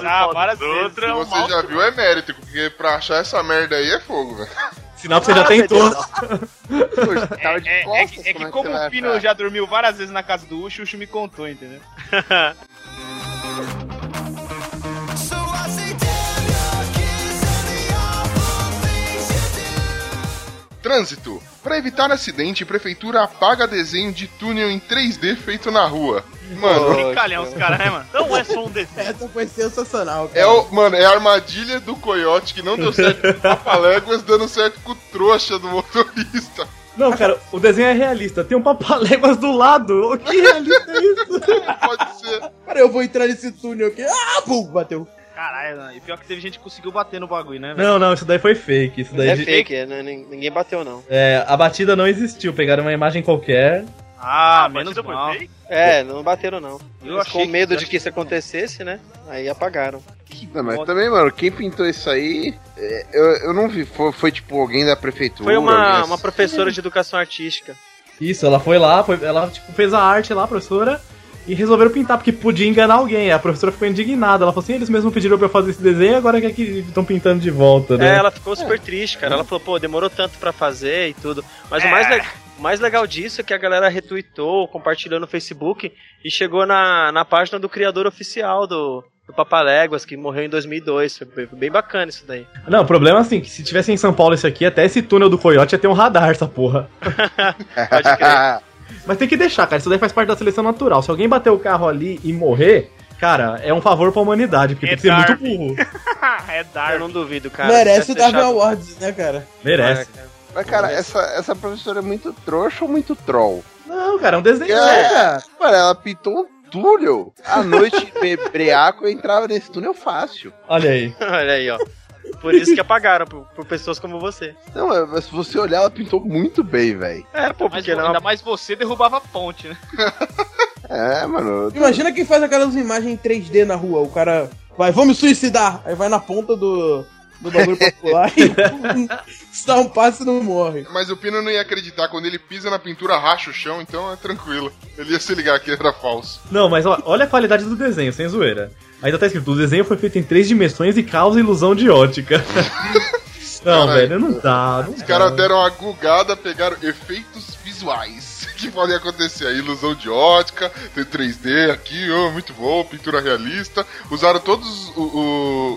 Se é um você já viu, é mérito, porque pra achar essa merda aí é fogo, velho. Sinal que você já tentou. É, é costas, que, é que como vai o Pino já dormiu várias vezes na casa do Ucho, o Ucho me contou, entendeu? Trânsito. Pra evitar acidente, prefeitura apaga desenho de túnel em 3D feito na rua. Mano, Brincalhão os caras, né, mano? Não é só um desenho. Essa foi sensacional, cara. é o, mano, é a armadilha do coiote que não deu certo com o Papaléguas, dando certo com o trouxa do motorista. Não, cara, o desenho é realista. Tem um papaléguas do lado. O que realista é isso? Pode ser. Cara, eu vou entrar nesse túnel aqui. Ah, pum, bateu. Caralho, e pior que teve gente que conseguiu bater no bagulho, né, velho? Não, não, isso daí foi fake. Isso daí É de- fake, é, né? Nin- ninguém bateu, não. É, a batida não existiu. Pegaram uma imagem qualquer. Ah, a menos batida foi mal. fake? É, não bateram, não. Eu Eles achei com que- medo eu de que isso acontecesse, né? Aí apagaram. Não, mas também, mano, quem pintou isso aí, é, eu, eu não vi. Foi, foi, tipo alguém da prefeitura. Foi uma, alguém uma professora de educação artística. Isso, ela foi lá, foi- ela tipo, fez a arte lá, professora, e resolveram pintar, porque podia enganar alguém. A professora ficou indignada. Ela falou assim: eles mesmos pediram pra eu fazer esse desenho, agora que estão pintando de volta, né? É, ela ficou super triste, cara. Ela falou, pô, demorou tanto pra fazer e tudo. Mas o, mais le- o mais legal disso é que a galera retweetou, compartilhou no Facebook e chegou na, na página do criador oficial do, do Papaléguas, que morreu em 2002. Foi bem, foi bem bacana isso daí. Não, o problema é assim, que se tivesse em São Paulo isso aqui, até esse túnel do Coyote ia ter um radar, essa porra. Pode crer. Mas tem que deixar, cara, isso daí faz parte da seleção natural. Se alguém bater o carro ali e morrer, cara, é um favor pra humanidade, porque É tem que ser muito burro. é Eu Darwin. não duvido, cara. Merece o Darwin Awards, né, cara? Merece. É, cara. Mas, cara, essa, essa professora é muito trouxa ou muito troll? Não, cara, é um desenho. É, mano, ela pintou um túnel. À noite, breaco, eu entrava nesse túnel fácil. Olha aí. Olha aí, ó. Por isso que apagaram, por, por pessoas como você. Não, é, mas se você olhar, ela pintou muito bem, velho. É, pô, Mas, porque não. ainda mais você derrubava a ponte, né? É, mano. Imagina quem faz aquelas imagens em 3D na rua. O cara vai, vou me suicidar. Aí vai na ponta do, do bagulho pra pular e se dá um passo e não morre. Mas o Pino não ia acreditar. Quando ele pisa na pintura, racha o chão, então é tranquilo. Ele ia se ligar que era falso. Não, mas ó, olha a qualidade do desenho, sem zoeira. Ainda tá escrito, o desenho foi feito em três dimensões e causa ilusão de ótica. não, Caralho. velho, não dá. Não Os caras deram uma gugada, pegaram efeitos visuais que podem acontecer. A ilusão de ótica, tem 3D aqui, oh, muito bom, pintura realista. Usaram todos o-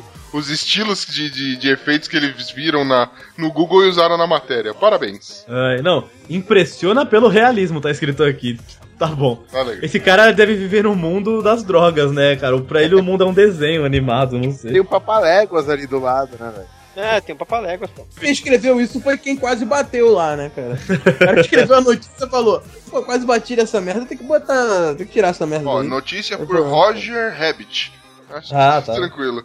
o- os estilos de, de- de efeitos que eles viram na, no Google e usaram na matéria. Parabéns. Ai, não, impressiona pelo realismo, tá escrito aqui. Tá bom. Valeu. Esse cara deve viver no mundo das drogas, né, cara? Pra ele o mundo é um desenho animado, não sei. Tem o Papaléguas ali do lado, né, velho? É, tem um papaléguas, pô. Quem escreveu isso foi quem quase bateu lá, né, cara? O cara escreveu a notícia falou: pô, quase bati nessa merda, tem que botar. Tem que tirar essa merda. Ó, daí. notícia por Roger Rabbit. Acho Ah, que tá. tranquilo.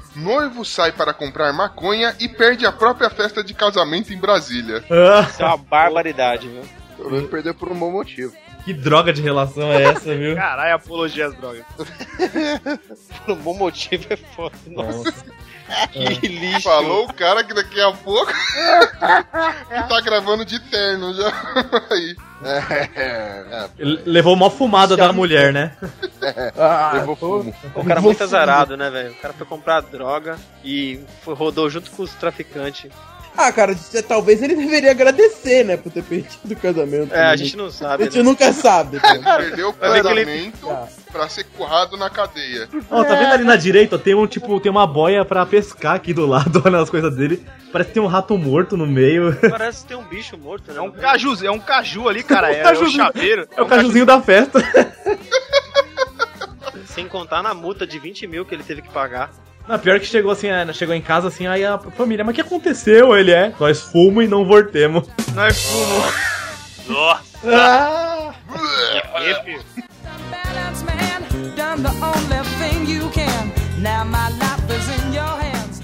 Noivo sai para comprar maconha e perde a própria festa de casamento em Brasília. Ah, Isso é uma barbaridade, viu? Pelo menos perdeu por um bom motivo. que droga de relação é essa, viu? Caralho, apologia às drogas. Por um bom motivo é foda. Nossa. Que lixo. Falou o cara que daqui a pouco tá gravando de terno já. Aí. É, é, Ele levou uma fumada da mulher, né? Ah, levou fumo. O cara é muito azarado, né, velho? O cara foi comprar droga e foi- rodou junto com os traficantes. Ah, cara, isso- talvez ele deveria agradecer, né, por ter perdido o casamento. É, a né? gente não A sabe. gente Né? nunca sabe. Né? Perdeu o que ele- casamento pra ser currado na cadeia. Ó, tá vendo ali na direita? ó, Tem um tipo, tem uma boia pra pescar aqui do lado, olha as coisas dele. Parece que tem um rato morto no meio. Parece que tem um bicho morto, né? É um caju, é um caju ali, cara. É, é o chaveiro. É o cajuzinho da festa. Sem contar na multa de 20 mil que ele teve que pagar. Na pior que chegou assim, é, chegou em casa assim, aí a família, mas o que aconteceu? Ele é, nós fumo e não voltemos. Nós fumo. Nossa, Ah! Your hands.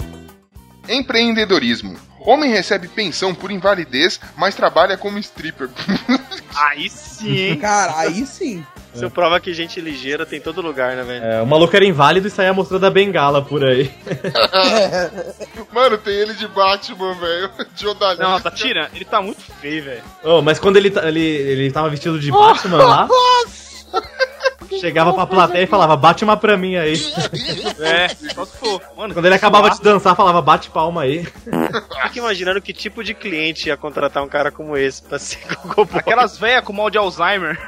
Empreendedorismo. Homem recebe pensão por invalidez, mas trabalha como stripper. Aí sim, hein? Cara, aí sim. Isso prova que gente ligeira tem em todo lugar, né, velho? É, o maluco era inválido e saía mostrando a bengala por aí. Mano, tem ele de Batman, velho. De odalisca. Não, tá tirando. Ele tá muito feio, velho. Oh, mas quando ele, ta- ele, ele tava vestido de Batman lá, chegava pra plateia e falava, bate uma pra mim aí. É, só se for. Mano, Quando ele acabava de dançar, falava, bate palma aí. Fica imaginando que tipo de cliente ia contratar um cara como esse pra ser. Aquelas velhas com mal de Alzheimer.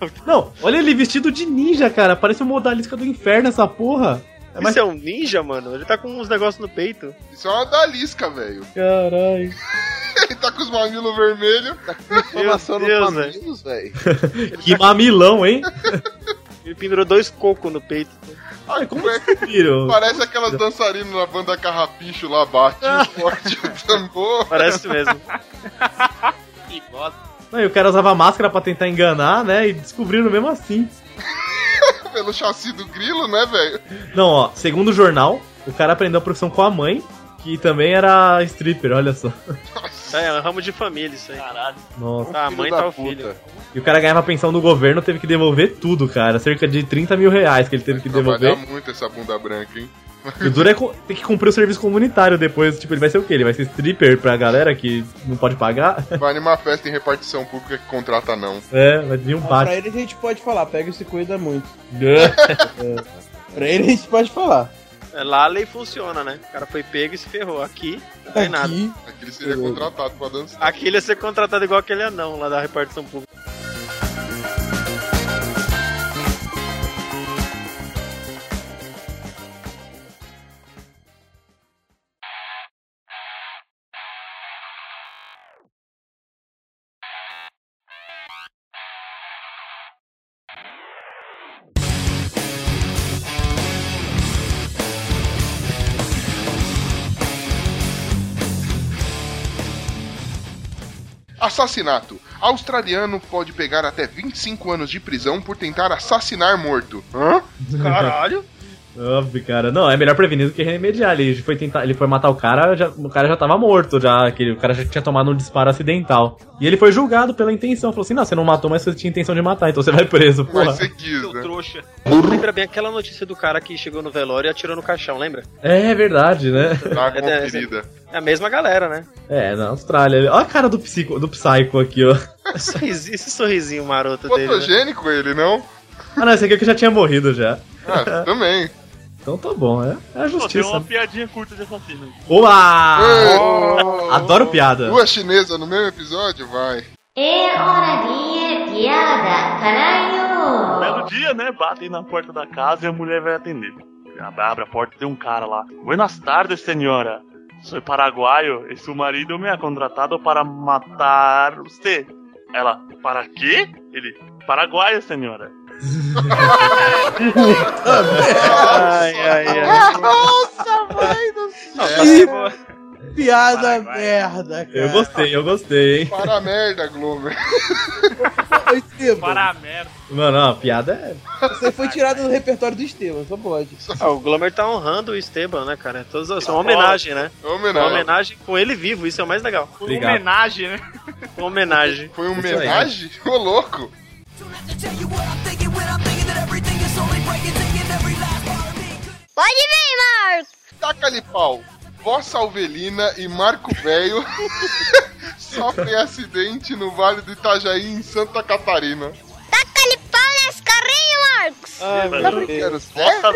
Não, olha ele vestido de ninja, cara. Parece um modalisca do inferno essa porra. É mais... Isso é um ninja, mano? Ele tá com uns negócios no peito. Isso é uma odalisca, velho. Caralho. Ele tá com os mamilos vermelhos. Inflamação no Deus, mamilos, velho. Que mamilão, hein? Ele pendurou dois cocos no peito. Ai, como Piro? Parece aquelas dançarinas na banda Carrapicho lá, bate o forte o tambor. Parece mesmo. Que bosta. Não, e o cara usava máscara pra tentar enganar, né? E descobriram mesmo assim. Pelo chassi do grilo, né, velho? Não, ó, segundo o jornal, o cara aprendeu a profissão com a mãe, que também era stripper, olha só. É, é um ramo de família isso aí. caralho. Nossa. Tá, a Filho mãe tá o filho. E o cara ganhava pensão do governo, teve que devolver tudo, cara. Cerca de 30 mil reais que ele teve que Trabalhar devolver. muito essa bunda branca, hein? E o duro é ter que cumprir o serviço comunitário depois. Tipo, ele vai ser o quê? Ele vai ser stripper pra galera que não pode pagar? Vai animar festa em repartição pública que contrata não. É, vai vir um Pra bate. ele a gente pode falar, pega e se cuida muito. É. Pra ele a gente pode falar. É, Lá a lei funciona, né? O cara foi pego e se ferrou. Aqui, não tem nada. Aqui, Aquele seria contratado pra dançar. Aqui ele ia ser contratado igual aquele anão lá da repartição pública. Assassinato. Australiano pode pegar até 25 anos de prisão por tentar assassinar morto. Hã? Caralho. Óbvio, cara. Não, é melhor prevenir do que remediar. Ele foi tentar, ele foi matar o cara, já- o cara já tava morto, já, que o cara já tinha tomado um disparo acidental. E ele foi julgado pela intenção. Falou assim: não, você não matou, mas você tinha intenção de matar, então você vai preso, porra. Mas você quis, Seu né? trouxa. Lembra bem aquela notícia do cara que chegou no velório e atirou no caixão, lembra? É verdade, né? Dá uma É, é. É a mesma galera, né? É, na Austrália. Olha a cara do, psico, do Psycho aqui, ó. Sorrisinho, esse sorrisinho maroto dele. Né? Fotogênico ele, não? Ah, não, esse aqui é que já tinha morrido já. Ah, também. Então tá bom, é, é a Pô, tem justiça. uma piadinha curta de assassino. Olá! Ei, Adoro piada. Duas chinesas no mesmo episódio? Vai. É hora de piada, caralho! Belo dia, né? Batem na porta da casa e a mulher vai atender. Abre a porta e tem um cara lá. Buenas tardes, senhora. Sou paraguaio e seu marido me ha contratado para matar você. Ela, para quê? Ele, paraguaio, senhora. Ai, ai, ai. Nossa, mãe do É. céu! Piada merda, cara. Eu gostei, eu gostei, hein? Para a merda, Glomer. Ô, Esteban, Para a merda. Mano, não, a piada é. Você foi tirado do repertório do Esteban, só pode. Ah, o Glomer tá honrando o Esteban, né, cara? Todos, isso é uma homenagem, né? É Uma homenagem. homenagem com ele vivo, isso é o mais legal. Obrigado. Homenagem, né? Uma homenagem. Foi um aí. homenagem? Ô, louco. Pode vir, Marcos! Taca-lhe pau. Vossa Alvelina e Marco Velho sofrem acidente no Vale do Itajaí, em Santa Catarina. Taca-lhe pau nesse carrinho, Marcos! Ai, Mas, meu Deus. Vossa.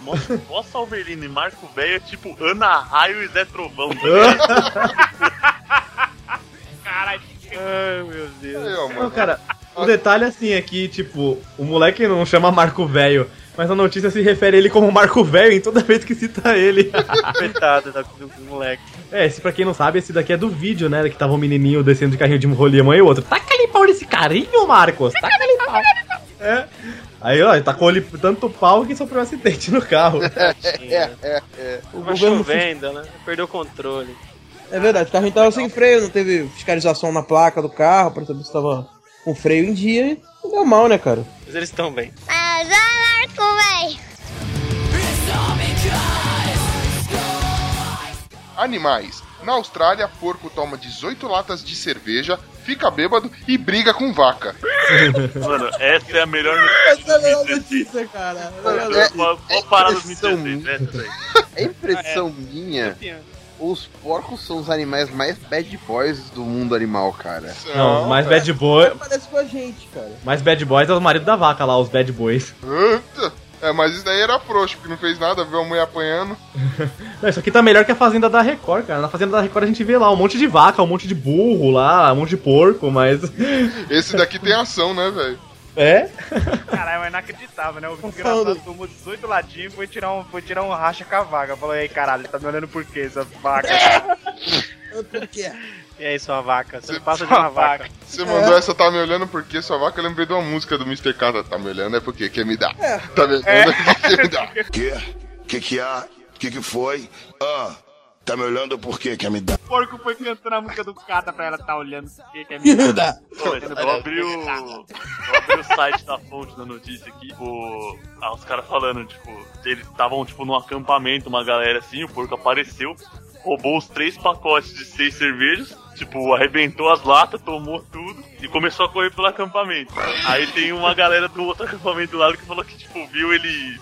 Mo- Vossa Alvelina e Marco Velho é tipo Ana Raio e Zé Trovão. tá? Caralho. Ai, meu Deus. Aí, ó, cara, o detalhe assim é que, tipo, o moleque não chama Marco Velho, mas a notícia se refere a ele como Marco Velho em toda vez que cita ele. Coitado da- do, do moleque. é, esse pra quem não sabe, esse daqui é do vídeo, né? Que tava um menininho descendo de carrinho de rolimã e o outro. Taca-lhe pau nesse carinho, Marcos! Taca-lhe pau! É. Aí, ó, tacou-lhe tanto pau que sofreu um acidente no carro. Tinha. O Tava governo chovendo, né? Perdeu o controle. É verdade, o carrinho tava sem freio, não teve fiscalização na placa do carro pra saber se tava com freio em dia não deu mal, né, cara? Mas eles estão bem. Mas vai, Marco, véi! Animais. Na Austrália, porco toma 18 latas de cerveja, fica bêbado e briga com vaca. Mano, essa é a melhor Essa é a melhor notícia. notícia, cara. Qual qual parada dos impressão 2016? Essa aí. É impressão minha. Os porcos são os animais mais bad boys do mundo animal, cara. Não, mais bad boy. Parece com a gente, cara. Mais bad boys é o marido da vaca lá, os bad boys. Eita. É, mas isso daí era frouxo, porque não fez nada, viu a mulher apanhando. Não, isso aqui tá melhor que a fazenda da Record, cara. Na fazenda da Record a gente vê lá um monte de vaca, um monte de burro lá, um monte de porco, mas. Esse daqui tem ação, né, velho? É? Caralho, é inacreditável, né? O desgraçado tomou 18 ladinhos e foi tirar um, foi tirar um racha com a vaga. Falou, e aí, caralho, tá me olhando por quê, essa vaca? Por quê? E aí, sua vaca? Você Você- passa de uma vaca. Você mandou essa, tá me olhando porque sua vaca, eu lembrei de uma música do Mr. Kata. Tá me olhando é porque quer me dar. Tá me olhando é porque quer me dar. Que? Que que há? Que que foi? Ah, tá me olhando por quê? Quer me dar? O porco foi cantando a música do Cata pra ela tá olhando por quê, quer me dar. Pô, Eu abri, o, eu abri o site da fonte da notícia aqui, o, ah, os caras falando, tipo, eles estavam tipo num acampamento, uma galera assim, o porco apareceu, roubou os três pacotes de seis cervejas, tipo, arrebentou as latas, tomou tudo e começou a correr pelo acampamento. Aí tem uma galera do outro acampamento do lado que falou que, tipo, viu ele.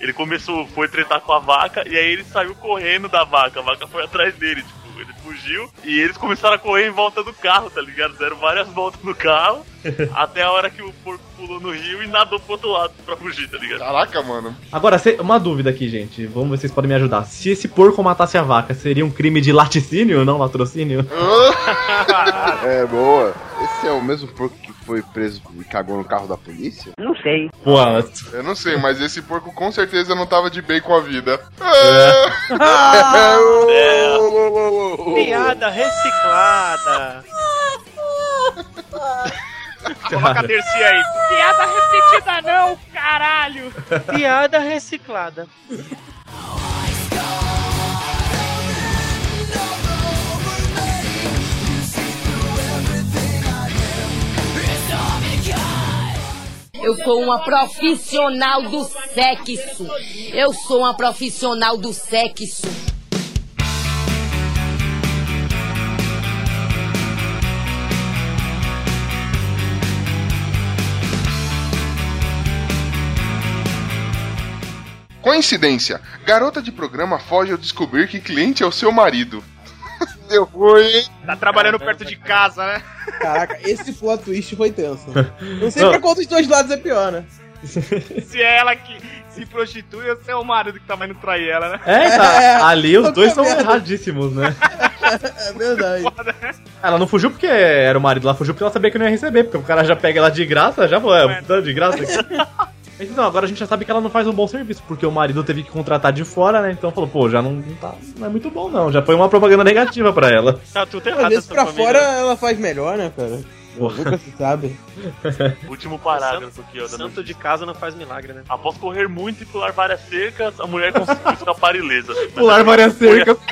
Ele começou, foi tretar com a vaca e aí ele saiu correndo da vaca, a vaca foi atrás dele, tipo. Ele fugiu e eles começaram a correr em volta do carro, tá ligado? Deram várias voltas no carro até a hora que o porco pulou no rio e nadou pro outro lado pra fugir, tá ligado? Caraca, mano. Agora, se- uma dúvida aqui, gente. Vamos ver se vocês podem me ajudar. Se esse porco matasse a vaca, seria um crime de laticínio, não latrocínio? É, boa. Esse é o mesmo porco que foi preso e cagou no carro da polícia? Não sei. Pô, Eu não sei, mas esse porco com certeza não tava de bem com a vida. Piada reciclada. Coloca a aí. Piada repetida não, caralho. Piada reciclada. Eu sou uma profissional do sexo. Eu sou uma profissional do sexo. Coincidência. Garota de programa foge ao descobrir que cliente é o seu marido. Deu ruim. Tá trabalhando perto de casa, né? Caraca, esse plot twist foi tenso. Não sei pra qual dos dois lados é pior, né? Se é ela que se prostitui ou se é o marido que tá indo trair ela, né? É, tá. ali os dois são erradíssimos, né? É verdade. Ela não fugiu porque era o marido, ela fugiu porque ela sabia que não ia receber, porque o cara já pega ela de graça, já foi, é, tá de graça então, agora a gente já sabe que ela não faz um bom serviço, porque o marido teve que contratar de fora, né? Então falou, pô, já não, não tá, não é muito bom não, já foi uma propaganda negativa pra ela. Tá tudo Às errado vezes essa pra família. fora ela faz melhor, né, cara? Porra. Nunca se sabe. Último parágrafo aqui, ó. Santo notícia. de casa não faz milagre, né? Após correr muito e pular várias cercas, a mulher conseguiu escapar ilesa. Pular várias cercas.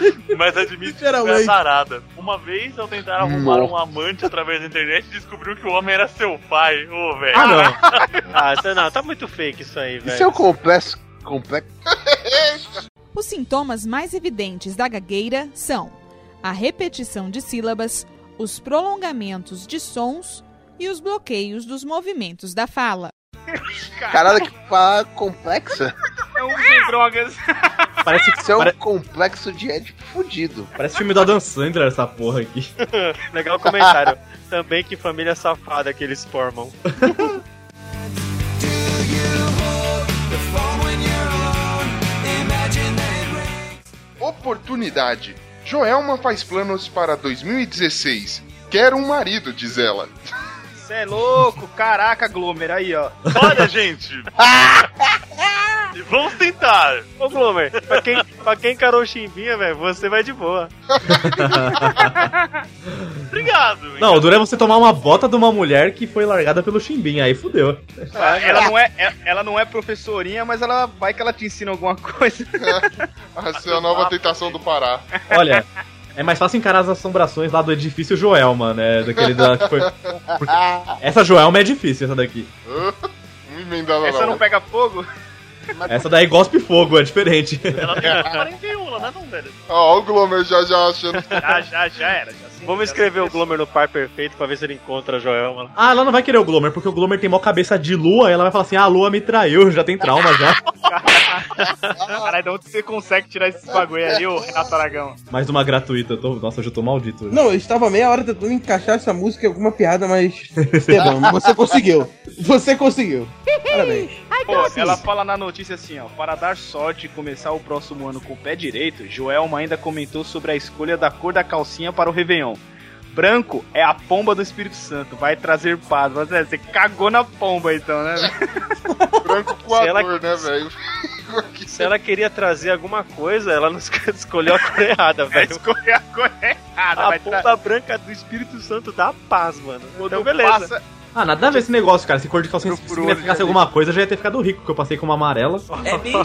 Mas admite que foi azarada. Uma vez, ao tentar arrumar um amante através da internet, descobriu que o homem era seu pai. Ô, velho. Ah, não. Ah, isso não, tá muito fake isso aí, velho. Isso é o complexo. complexo. Os sintomas mais evidentes da gagueira são a repetição de sílabas, os prolongamentos de sons e os bloqueios dos movimentos da fala. Caralho, que pá complexa. É um sem drogas. Parece, Isso é um pare- complexo de ético fudido. parece filme do Adam Sandler essa porra aqui. Legal comentário. Também que família safada que eles formam. Oportunidade. Joelma faz planos para 2016. Quero um marido, diz ela. Você é louco, caraca, Glomer, aí, ó. Olha, gente. e vamos tentar. Ô, Glomer, pra quem, pra quem encarou o Chimbinha, velho, você vai de boa. Obrigado. Não, o duro é você tomar uma bota de uma mulher que foi largada pelo Chimbinha, aí fudeu. Ela não, é, é- ela não é professorinha, mas ela vai que ela te ensina alguma coisa. Essa é a nova tentação do Pará. Olha, é mais fácil encarar as assombrações lá do edifício Joelma, né? Daquele da. que foi- porque essa Joelma é difícil, essa daqui. Não emendava Essa não pega fogo? Essa daí gospe fogo, é diferente. Ela tem 41, ela não é não, velho. Ó, o Glomer já já achando. Já, já, já era. Já, sim, Vamos já escrever o. Glomer no par perfeito pra ver se ele encontra a Joelma. Ah, ela não vai querer o Glomer, porque o Glomer tem mó cabeça de lua, e ela vai falar assim: ah, a lua me traiu, já tem trauma já. Caralho, de onde você consegue tirar esses bagulho aí, ô Renato Aragão? Mais uma gratuita, eu tô... nossa, hoje eu tô maldito. hoje. Não, eu estava meia hora tentando encaixar essa música em alguma piada, mas. Perdão, você conseguiu. Você conseguiu. Parabéns. Pô, ela fala na notícia assim, ó. Para dar sorte e começar o próximo ano com o pé direito, Joelma ainda comentou sobre a escolha da cor da calcinha para o Réveillon. Branco é a pomba do Espírito Santo, vai trazer paz. Mas, é, Você cagou na pomba então, né? Branco com Se ela- a né, velho? Se ela queria trazer alguma coisa, ela não escolheu a cor errada, velho. Escolher a cor errada. A ponta branca do Espírito Santo dá paz, mano. Quando Então, beleza. passa- Ah, nada a ver esse negócio, cara. Se cor de calcinha significasse alguma coisa, eu já ia ter ficado rico, porque eu passei com uma amarela.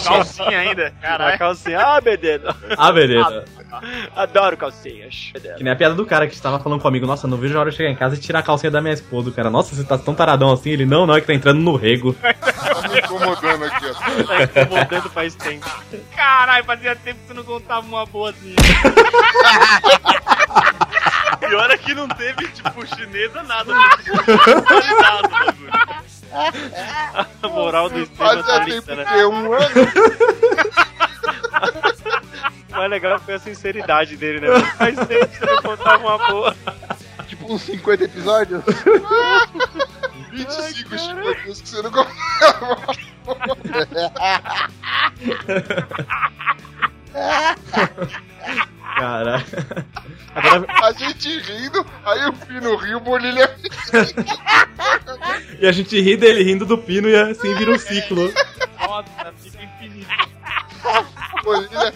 calcinha ainda. Caralho. calcinha, ah, bedendo. Ah, beleza. Adoro calcinhas. Que nem a piada do cara que estava falando comigo, nossa, não vejo a hora de chegar em casa e tirar a calcinha da minha esposa. O cara, nossa, você tá tão taradão assim? Ele, não, não, é que tá entrando no rego. Tá me incomodando aqui, ó. Tá incomodando faz tempo. Caralho, fazia tempo que você não contava uma boazinha. Pior é que não teve, tipo, chinesa, nada. Bagulho. A moral do Estevam tá lista, né? um ano. O mais legal foi a sinceridade dele, né? Faz tempo que você não contava uma boa. Tipo uns 50 episódios. 25 chicotinhos que você não comprava. Caralho. Agora, A gente rindo, aí o Pino riu, o Bonilha. e a gente ri dele rindo do pino e assim vira um ciclo. Nossa, fica infinito. Bonilha,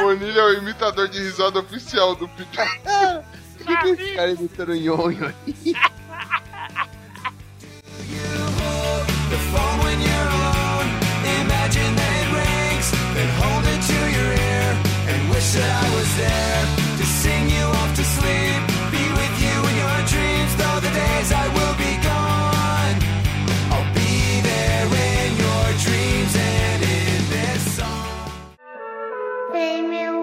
Bonilha é o imitador de risada oficial do Pino. Esse cara imitando o nhonho aí. The phone when you're wish that I was there to sing you off to sleep, be with you in your dreams, though the days I will be gone. I'll be there in your dreams and in this song. Save.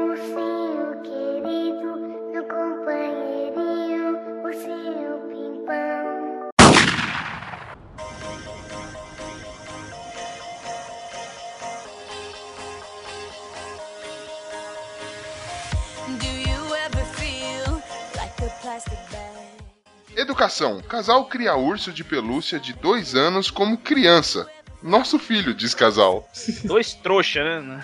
Educação. Casal cria urso de pelúcia de dois anos como criança. Nosso filho, diz casal. Dois trouxa, né?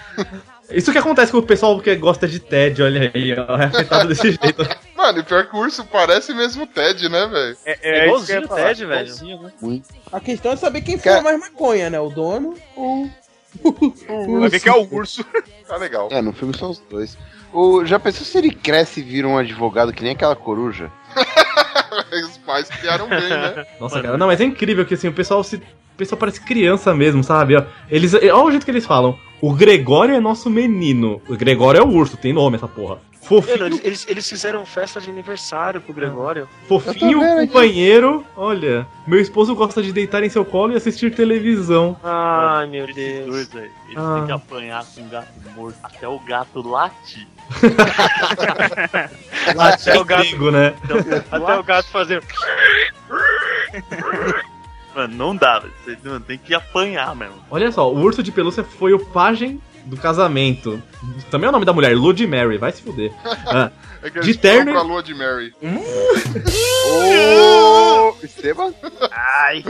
Isso que acontece com o pessoal que gosta de TED, olha aí, ó. É afetado desse jeito. Mano, e pior que o urso parece mesmo TED, né, velho? É, é, é igualzinho o TED, velho. Né? A questão é saber quem fuma mais maconha, né? O dono ou. o que é o urso. tá legal. É, no filme são os dois. O, já pensou se ele cresce e vira um advogado que nem aquela coruja? Os pais criaram bem, né? Nossa, cara, não, mas é incrível que assim, o pessoal se. O pessoal parece criança mesmo, sabe? Ó, Eles, olha o jeito que eles falam. O Gregório é nosso menino. O Gregório é o urso, tem nome essa porra. Fofinho, Mano, eles, eles, fizeram festa de aniversário pro Gregório. fofinho vendo aqui. companheiro. Olha, meu esposo gosta de deitar em seu colo e assistir televisão. Ai, meu Esses Deus. dois, velho, eles Ah. têm que apanhar com um gato morto até o gato latir. Até o gato- Gringo, né? Até o gato fazer. Mano, não dá, velho. Você tem que apanhar mesmo. Olha só, o urso de pelúcia foi o pajem do casamento. Também é o nome da mulher, Lud Mary, vai se fuder. Ah, É que De terno pra lua de Mary. Ô, Esteban? Ai,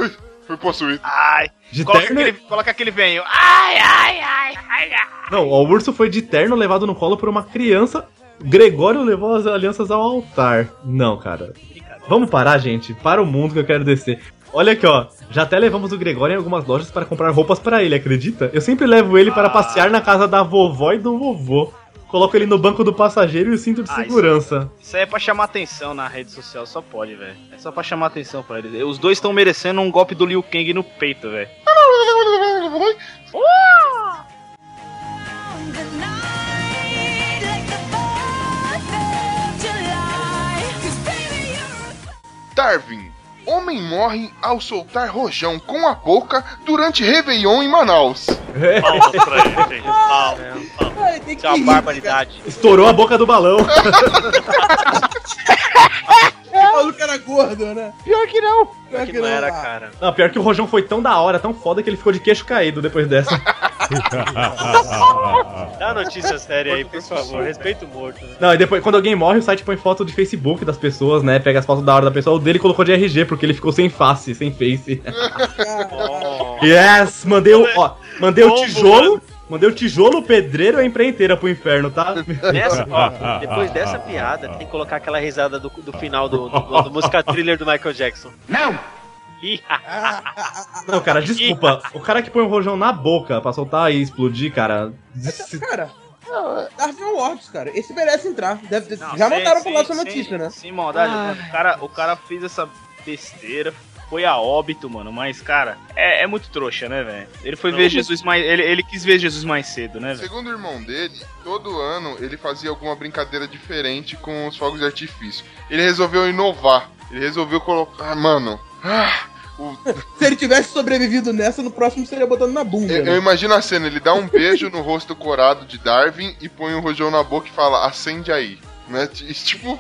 Foi possuído. ai. de Coloca terno. aquele, coloca aquele venho. Ai, ai, ai, ai, ai. Não, o urso foi de terno levado no colo por uma criança. Gregório levou as alianças ao altar. Não, cara. Vamos parar, gente. Para o mundo que eu quero descer. Olha aqui, ó. Já até levamos o Gregório em algumas lojas para comprar roupas para ele, acredita? Eu sempre levo ele para passear na casa da vovó e do vovô. Coloco ele no banco do passageiro e o cinto de Ah, isso- segurança. Isso aí é pra chamar atenção na rede social, só pode, velho. É só pra chamar atenção pra eles. Os dois estão merecendo um golpe do Liu Kang no peito, velho. Darwin. Homem morre ao soltar rojão com a boca durante Réveillon em Manaus. Isso é uma barbaridade. Estourou a boca do balão. O maluco era gordo, né? Pior que não. Pior Que não era, cara. Não, pior que o rojão foi tão da hora, tão foda que ele ficou de queixo caído depois dessa. Dá a notícia séria aí, por favor. Respeito o morto. Né? Não, e depois, quando alguém morre, o site põe foto de Facebook das pessoas, né? Pega as fotos da hora da pessoa. O dele colocou de RG, porque ele ficou sem face, sem face. Oh. yes! Mandei o, ó, mandei o tijolo. Mandei o tijolo, pedreiro e a empreiteira pro inferno, tá? Nessa, ó, depois dessa piada, tem que colocar aquela risada do, do final do, do, do música thriller do Michael Jackson. Não! Ih, Não, cara, desculpa. O cara que põe o rojão na boca pra soltar e explodir, cara. se- Cara, Darwin Awards, cara. Esse merece entrar. Deve, Não, já sem- mandaram pra sem- nossa sem- notícia, né? Sem maldade, mano. O cara, o cara fez essa besteira, foi a óbito, mano. Mas, cara, é, é muito trouxa, né, velho? Ele foi ver Jesus mais. Ele, ele quis ver Jesus mais cedo, né, velho? Segundo o irmão dele, todo ano ele fazia alguma brincadeira diferente com os fogos de artifício. Ele resolveu inovar. Ele resolveu colocar. Ah, mano. ah, o- Se ele tivesse sobrevivido nessa, no próximo seria botando na bunda. eu, eu né? imagino a cena: ele dá um beijo no rosto corado de Darwin e põe um rojão na boca e fala: acende aí. Né? Tipo,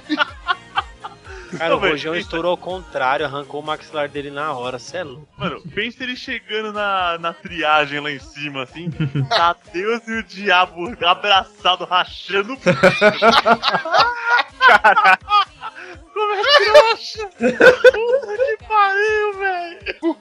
cara, o Não, velho, rojão isso- estourou ao contrário, arrancou o maxilar dele na hora, cê é louco. Mano, pensa ele chegando na, na triagem lá em cima, assim. Tá Deus e o diabo abraçado, rachando o bico. Como é trouxa! Puta que pariu, velho!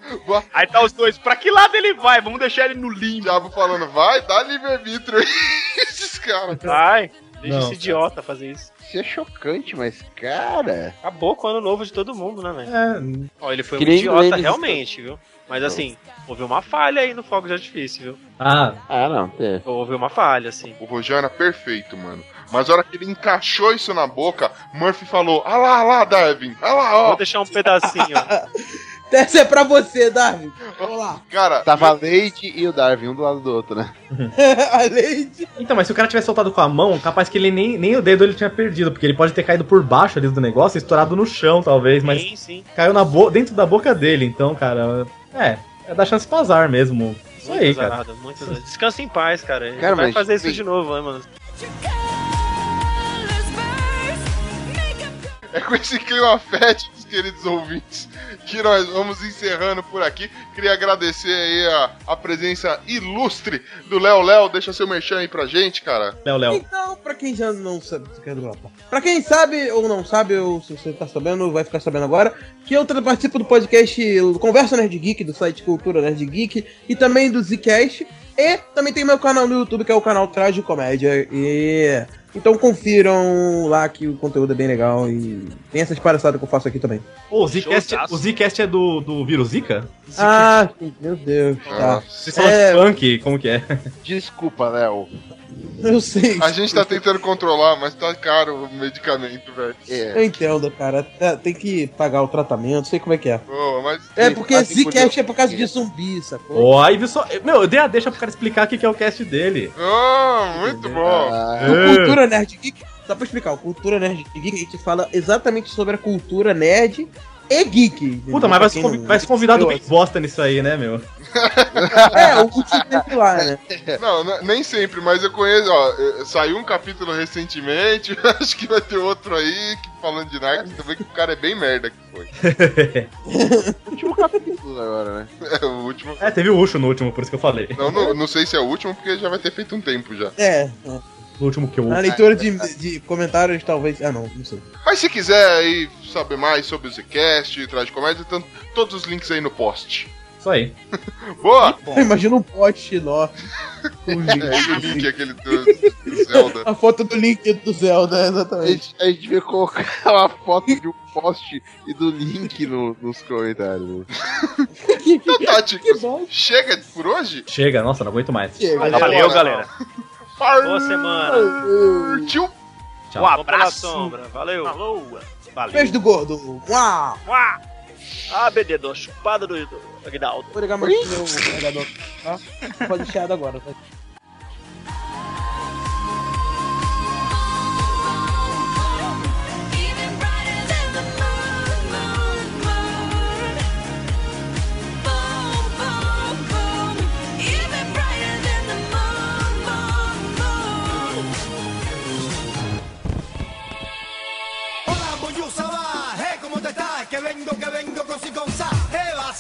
Aí tá os dois, pra que lado ele vai? Vamos deixar ele no o limbo. diabo falando: vai, dá livre-arbítrio aí. Esses caras. Vai, deixa Não, esse idiota fazer isso. Isso é chocante, mas, cara. Acabou com o ano novo de todo mundo, né, velho? É, Ó, ele foi um idiota eles- realmente, viu? Mas assim, houve uma falha aí no fogo de artifício, viu? ah, Ah, não. É. Houve uma falha, assim. O rojão era perfeito, mano. Mas a hora que ele encaixou isso na boca, Murphy falou: Ah lá, ah lá, Darwin. Ah lá, ó. Vou deixar um pedacinho. Essa é pra você, Darwin. Vamos lá. Cara, Tava a Lady e o Darwin, um do lado do outro, né? a Lady. Então, mas se o cara tivesse soltado com a mão, capaz que ele nem, nem o dedo ele tinha perdido, porque ele pode ter caído por baixo ali do negócio e estourado no chão, talvez, mas Sim, sim. caiu na bo dentro da boca dele, então, cara, é, é dar chance pra azar mesmo. Isso Muito aí, cara. azarado, muito azarado. Descansa em paz, cara. Ele Cara, vai mas, fazer isso bem- de novo, né, mano? é com esse clima fétido queridos ouvintes, que nós vamos encerrando por aqui. Queria agradecer aí a, a presença ilustre do Léo Léo. Deixa seu merchan aí pra gente, cara. Léo Léo. Então, pra quem já não sabe, pra quem sabe ou não sabe, ou se você tá sabendo, vai ficar sabendo agora, que eu participo do podcast Conversa Nerd Geek, do site Cultura Nerd Geek, e também do Zcast, e também tem meu canal no YouTube, que é o canal Traje Comédia, e... Então confiram lá que o conteúdo é bem legal e tem essas palhaçadas que eu faço aqui também. Ô, o Zcast, o Zcast é do, do vírus Zika? Ah, meu Deus, tá. Vocês falam É, de funk, como que é? Desculpa, Léo. Eu sei. A gente tá tentando controlar, mas tá caro o medicamento, velho. Eu entendo, cara. Tá- Tem que pagar o tratamento, sei como é que é. Pô, mas. É porque Assim, Zcast podia- é por causa de zumbi, sacou? Ó, aí viu só. Meu, eu dei a deixa pro cara explicar o que que é o cast dele. Oh, muito bom. O Cultura Nerd Geek, só pra explicar, o Cultura Nerd Geek a gente fala exatamente sobre a cultura nerd e geek. entendeu? Puta, mas vai se, quem convi- não- vai se convidado Eu- bem bosta nisso aí, né, meu? É, o Gucci sempre lá, né? Não, nem sempre, mas eu conheço, ó, saiu um capítulo recentemente, acho que vai ter outro aí, que falando de Narcos, também que o cara é bem merda que foi. Último capítulo agora, né? É o último. É, teve o Ucho no último, por isso que eu falei. Não, não, não sei se é o último, porque já vai ter feito um tempo já. É, é. No último que eu Na leitura de, de comentários, talvez. Ah, não, não sei. Mas se quiser aí saber mais sobre o Zcast, Traz de Comédia, estão todos os links aí no post. Isso aí. Boa! Imagina um post nó. É, o link aquele do, do Zelda. A foto do link do Zelda, A exatamente. gente, a gente devia colocar uma foto de um post e do link no- nos comentários. Então tá, chega por hoje? Chega, nossa, não aguento mais. Chega. Valeu, galera. Boa semana. Tio. Tchau. Um abraço. sombra. Valeu. Falou. Valeu. Beijo do gordo. Uau! Ah, bebedo, chupada do, do Aguinaldo. Vou ligar mais meu carregador. Tá? Pode chiado agora. Tá?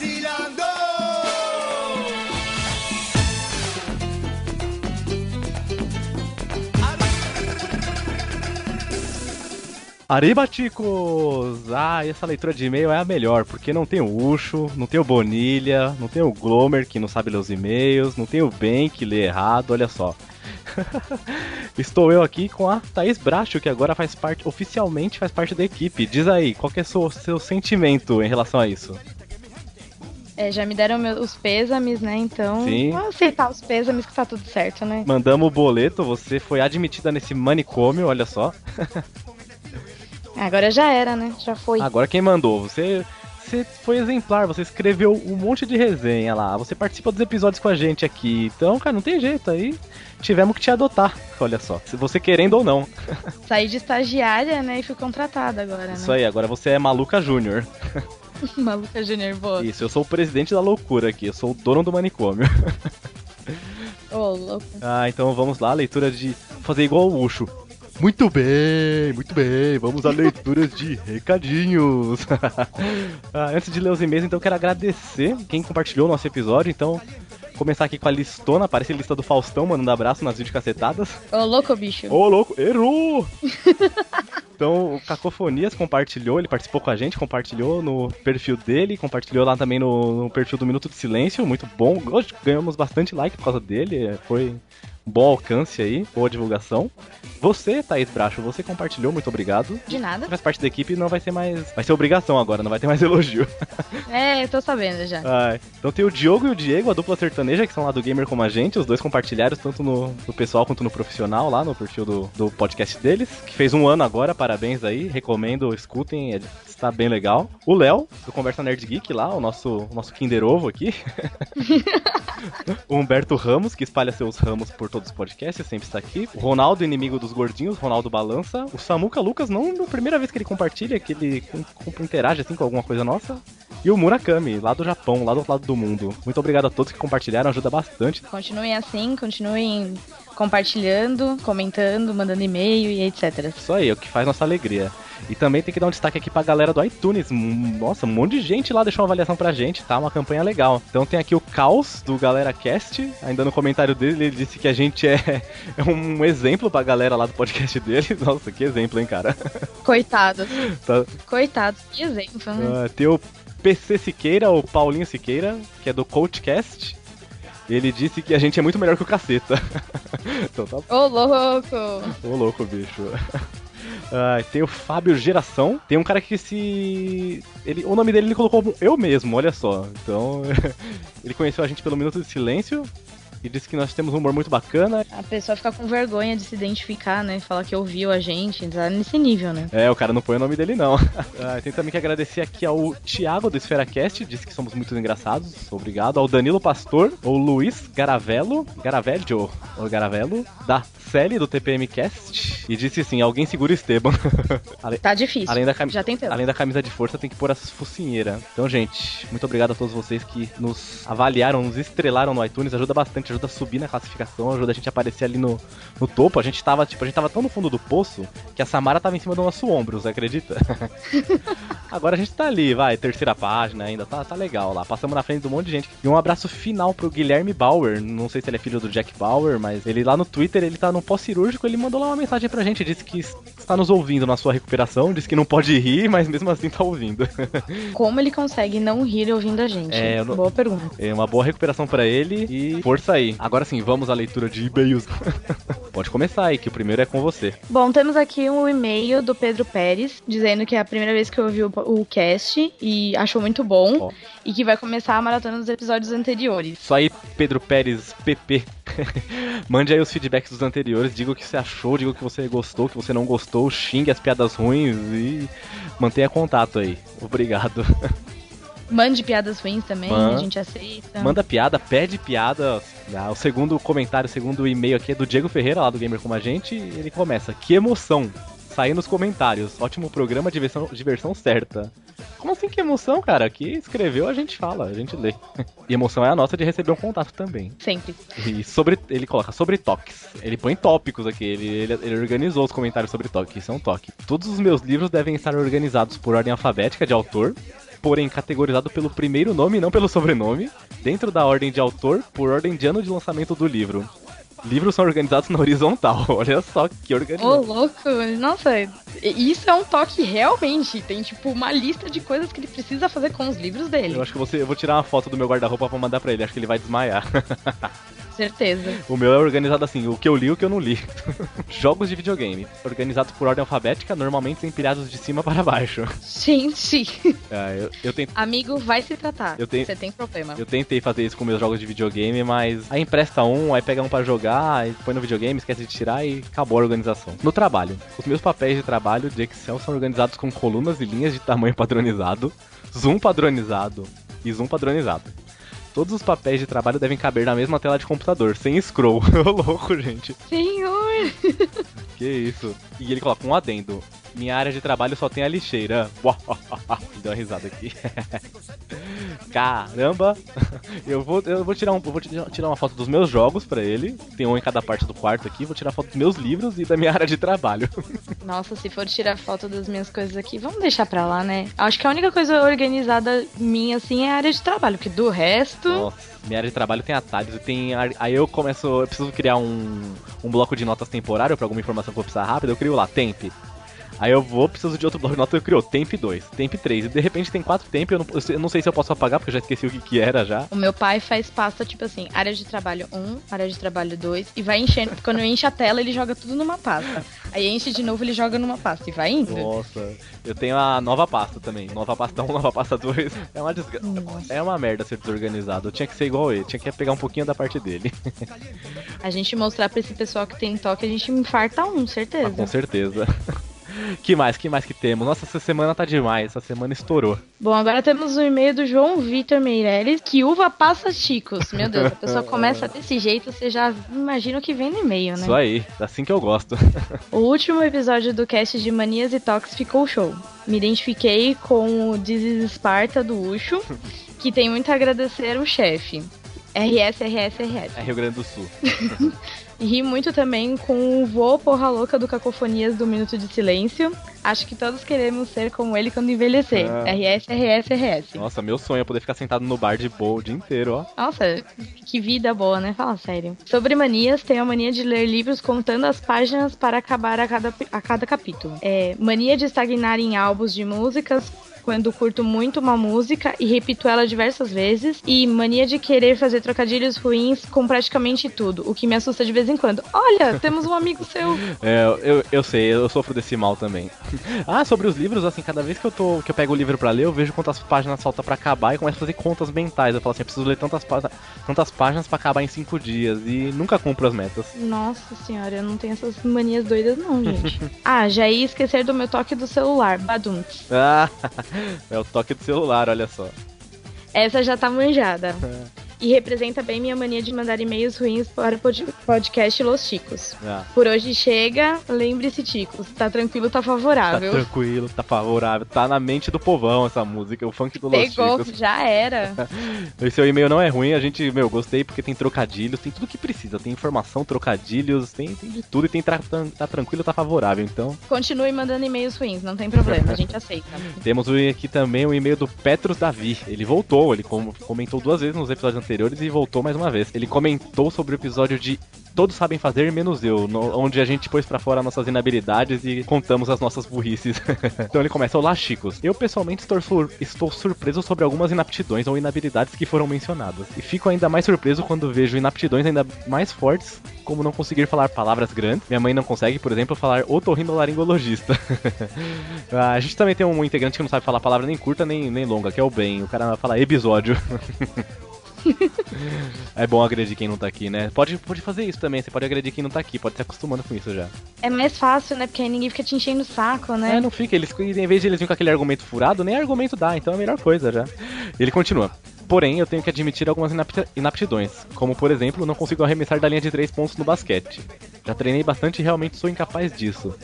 Vacilando. Arriba, ticos! Ah, essa leitura de e-mail é a melhor, porque não tem o Ucho, não tem o Bonilha, não tem o Glomer, que não sabe ler os e-mails, não tem o Ben, que lê errado, olha só. Estou eu aqui com a Thaís Bracho, que agora faz parte, oficialmente faz parte da equipe. Diz aí, qual é o seu, seu sentimento em relação a isso? É, já me deram meu- os pêsames, né? Então, Sim. vou aceitar os pêsames que tá tudo certo, né? Mandamos o boleto, você foi admitida nesse manicômio, olha só. Agora já era, né? Já foi. Agora quem mandou? Você, você foi exemplar, você escreveu um monte de resenha lá, você participa dos episódios com a gente aqui. Então, cara, não tem jeito aí. Tivemos que te adotar, olha só. Se você querendo ou não. Saí de estagiária, né? E fui contratada agora, né? Isso aí, agora você é Maluca Júnior. Maluca Júnior, boa. Isso, eu sou o presidente da loucura aqui, eu sou o dono do manicômio. Ô, louco. ah, então vamos lá, leitura de. fazer igual o Ucho. Muito bem, muito bem. Vamos a leituras de recadinhos. Ah, antes de ler os e-mails, então eu quero agradecer quem compartilhou o nosso episódio. Então, começar aqui com a listona, parece a lista do Faustão, mandando abraço nas videocacetadas. Ô, louco, bicho. Ô, louco, errou! Então, o Cacofonias compartilhou, ele participou com a gente, compartilhou no perfil dele, compartilhou lá também no, no perfil do Minuto de Silêncio, muito bom. Ganhamos bastante like por causa dele, foi bom alcance aí, boa divulgação. Você, Thaís Bracho, você compartilhou, muito obrigado. De nada. Faz parte da equipe não vai ser mais. Vai ser obrigação agora, não vai ter mais elogio. É, tô sabendo já. Ai. Então tem o Diogo e o Diego, a dupla sertaneja, que são lá do Gamer como a gente. Os dois compartilharam tanto no, no pessoal quanto no profissional, lá no perfil do, do podcast deles. Que fez um ano agora, parabéns aí. Recomendo, escutem, é- está bem legal. O Léo, do Conversa Nerd Geek lá, o nosso, o nosso Kinder Ovo aqui. o Humberto Ramos, que espalha seus ramos por todos os podcasts, sempre está aqui. O Ronaldo, inimigo dos gordinhos, Ronaldo Balança. O Samuca Lucas, não é a primeira vez que ele compartilha, que ele interage assim com alguma coisa nossa. E o Murakami, lá do Japão, lá do outro lado do mundo. Muito obrigado a todos que compartilharam, ajuda bastante. Continuem assim, continuem compartilhando, comentando, mandando e-mail e etc. Isso aí, é o que faz nossa alegria. E também tem que dar um destaque aqui pra galera do iTunes. Hum, Nossa, um monte de gente lá deixou uma avaliação pra gente, tá? Uma campanha legal. Então tem aqui o Caos do Galera Cast. Ainda no comentário dele, ele disse que a gente é, é um exemplo pra galera lá do podcast dele. Nossa, que exemplo, hein, cara? Coitados. Tá- Coitados. Que exemplo, né? Ah, tem o PC Siqueira, o Paulinho Siqueira, que é do Coachcast. Ele disse que a gente é muito melhor que o caceta. então tá Ô, louco! Ô, louco, bicho. Ah, tem o Fábio Geração. Tem um cara que se. Ele, o nome dele ele colocou como eu mesmo, olha só. Então. ele conheceu a gente pelo Minuto de Silêncio. E disse que nós temos um humor muito bacana. A pessoa fica com vergonha de se identificar, né? Falar que ouviu a gente, tá nesse nível, né? É, o cara não põe o nome dele, não. Ah, tem também que agradecer aqui ao Thiago do EsferaCast, disse que somos muito engraçados. Obrigado. Ao Danilo Pastor, ao Luiz Garavello, Garavello, ou Garavello, da Sally do TPMcast. E disse assim: alguém segura o Esteban. Ale- Tá difícil. Além da, cami- Já além da camisa de força, tem que pôr as focinheiras. Então, gente, muito obrigado a todos vocês que nos avaliaram, nos estrelaram no iTunes. Ajuda bastante, ajuda a subir na classificação, ajuda a gente a aparecer ali no, no topo. A gente tava, tipo, a gente tava tão no fundo do poço que a Samara tava em cima do nosso ombro, você acredita? Agora a gente tá ali, vai, terceira página ainda, tá, tá legal lá. Passamos na frente de um monte de gente. E um abraço final pro Guilherme Bauer. Não sei se ele é filho do Jack Bauer, mas ele lá no Twitter, ele tá no pós-cirúrgico, ele mandou lá uma mensagem pra gente, disse que está nos ouvindo na sua recuperação, disse que não pode rir, mas mesmo assim tá ouvindo. Como ele consegue não rir ouvindo a gente? É, Boa pergunta. É uma boa recuperação pra ele e força aí. Agora sim, vamos à leitura de e-mails. Pode começar aí, que o primeiro é com você. Bom, temos aqui um e-mail do Pedro Pérez, dizendo que é a primeira vez que ouviu o, o cast e achou muito bom. E que vai começar a maratona dos episódios anteriores. Isso aí, Pedro Pérez, PP. Mande aí os feedbacks dos anteriores, diga o que você achou, diga o que você gostou, o que você não gostou, xingue as piadas ruins e mantenha contato aí. Obrigado. Mande piadas ruins também, Man- a gente aceita. Manda piada, pede piada. Ah, o segundo comentário, o segundo e-mail aqui é do Diego Ferreira, lá do Gamer Como a Gente. E ele começa: Que emoção! Sair nos comentários. Ótimo programa, diversão, diversão certa. Como assim que emoção, cara? Que escreveu a gente fala, a gente lê. E emoção é a nossa de receber um contato também. Sempre. E sobre. Ele coloca sobre toques. Ele põe tópicos aqui. Ele, ele, ele organizou os comentários sobre toque. Isso é um toque. Todos os meus livros devem estar organizados por ordem alfabética de autor. Porém, categorizado pelo primeiro nome e não pelo sobrenome. Dentro da ordem de autor, por ordem de ano de lançamento do livro. Livros são organizados na horizontal. Olha só que Ô, organização. louco! Nossa, isso é um toque realmente. Tem, tipo, uma lista de coisas que ele precisa fazer com os livros dele. Eu acho que você, eu vou tirar uma foto do meu guarda-roupa pra mandar pra ele. Acho que ele vai desmaiar. Certeza. O meu é organizado assim, o que eu li e o que eu não li. Jogos de videogame. Organizados por ordem alfabética, normalmente empilhados de cima para baixo. Gente, Ah, eu, eu, tento- amigo, vai se tratar. Você tem problema. eu tentei fazer isso com meus jogos de videogame, mas aí empresta um, aí pega um pra jogar, aí põe no videogame, esquece de tirar e acabou a organização. No trabalho. Os meus papéis de trabalho de Excel são organizados com colunas e linhas de tamanho padronizado, zoom padronizado e zoom padronizado. Todos os papéis de trabalho devem caber na mesma tela de computador, sem scroll. Ô louco, gente. Senhor! Que isso? E ele coloca um adendo. Minha área de trabalho só tem a lixeira. Deu uma risada aqui. Caramba! Eu vou, eu vou tirar um, eu vou tirar uma foto dos meus jogos pra ele. Tem um em cada parte do quarto aqui. Vou tirar foto dos meus livros e da minha área de trabalho. Nossa, se for tirar foto das minhas coisas aqui, vamos deixar pra lá, né? Acho que a única coisa organizada minha, assim, é a área de trabalho, porque do resto. Nossa, minha área de trabalho tem atalhos e tem. Aí eu começo. Eu preciso criar um, um bloco de notas temporário pra alguma informação que eu precisar rápido. Eu crio lá, temp. Aí eu vou, preciso de outro bloco de eu crio temp 2, temp 3. E de repente tem quatro temp, eu não, eu não sei se eu posso apagar, porque eu já esqueci o que, que era já. O meu pai faz pasta, tipo assim, área de trabalho 1, área de trabalho 2, e vai enchendo. Quando enche a tela, ele joga tudo numa pasta. Aí enche de novo, ele joga numa pasta e vai indo. Nossa, eu tenho a nova pasta também. Nova pasta 1, nova pasta 2. É uma desgraça. É uma merda ser desorganizado. Eu tinha que ser igual ele, tinha que pegar um pouquinho da parte dele. A gente mostrar pra esse pessoal que tem toque, a gente infarta um, Ah, certeza. com certeza. que mais, que mais que temos? Nossa, essa semana tá demais, essa semana estourou. Bom, agora temos o e-mail do João Vitor Meirelles, que uva passa chicos. Meu Deus, a pessoa começa desse jeito, você já imagina o que vem no e-mail, né? Isso aí, assim que eu gosto. O último episódio do cast de Manias e Toques ficou show. Me identifiquei com o This is Sparta do Ucho, que tem muito a agradecer o chefe. RS, RS, RS. É Rio Grande do Sul. E ri muito também com o vô porra louca do Cacofonias do Minuto de Silêncio. Acho que todos queremos ser como ele quando envelhecer. Ah. RS, RS, RS. Nossa, meu sonho é poder ficar sentado no bar de boa o dia inteiro, ó. Nossa, que vida boa, né? Fala sério. Sobre manias, tenho a mania de ler livros contando as páginas para acabar a cada, a cada capítulo. É, mania de estagnar em álbuns de músicas quando curto muito uma música e repito ela diversas vezes. E mania de querer fazer trocadilhos ruins com praticamente tudo, o que me assusta de vez em quando. Olha, temos um amigo seu. É, eu, eu sei, eu sofro desse mal também. ah, sobre os livros, assim, cada vez que eu tô que eu pego o livro pra ler, eu vejo quantas páginas falta pra acabar e começo a fazer contas mentais. Eu falo assim, eu preciso ler tantas, tantas páginas pra acabar em cinco dias e nunca cumpro as metas. Nossa senhora, eu não tenho essas manias doidas não, gente. ah, já ia esquecer do meu toque do celular, baduntz. Ah, é o toque do celular, olha só. Essa já tá manjada. E representa bem minha mania de mandar e-mails ruins para o pod- podcast Los Chicos. Ah, Por hoje chega, lembre-se, Ticos. Tá tranquilo, tá tá favorável. tranquilo, tá favorável, tá na mente do povão essa música, o funk do Los Pegou, Chicos. já era. Esse seu e-mail não é ruim, a gente, meu, gostei porque tem trocadilhos, tem tudo que precisa, tem informação, trocadilhos, tem, tem de tudo e tem tá, tá tranquilo, tá favorável. Então, Continue mandando e-mails ruins, não tem problema, a gente aceita. temos aqui também o e-mail do Petros Davi. Ele voltou, ele com- comentou duas vezes nos episódios anteriores e voltou mais uma vez. Ele comentou sobre o episódio de Todos Sabem Fazer Menos Eu, no- onde a gente pôs pra fora nossas inabilidades e contamos as nossas burrices. então ele começa: Olá, Chicos. Eu pessoalmente estou, sur- estou surpreso sobre algumas inaptidões ou inabilidades que foram mencionadas. E fico ainda mais surpreso quando vejo inaptidões ainda mais fortes, como não conseguir falar palavras grandes. Minha mãe não consegue, por exemplo, falar otorrinolaringologista. Ah, a gente também tem um integrante que não sabe falar palavra nem curta nem, nem longa, que é o Ben. O cara fala episódio. é bom agredir quem não tá aqui, né? Pode, pode fazer isso também, você pode agredir quem não tá aqui, pode se acostumando com isso já. É mais fácil, né? Porque aí ninguém fica te enchendo o saco, né? É, não fica, eles, em vez de eles virem com aquele argumento furado, nem argumento dá, então é a melhor coisa já. Ele continua. Porém, eu tenho que admitir algumas inapti- inaptidões, como por exemplo, não consigo arremessar da linha de três pontos no basquete. Já treinei bastante e realmente sou incapaz disso.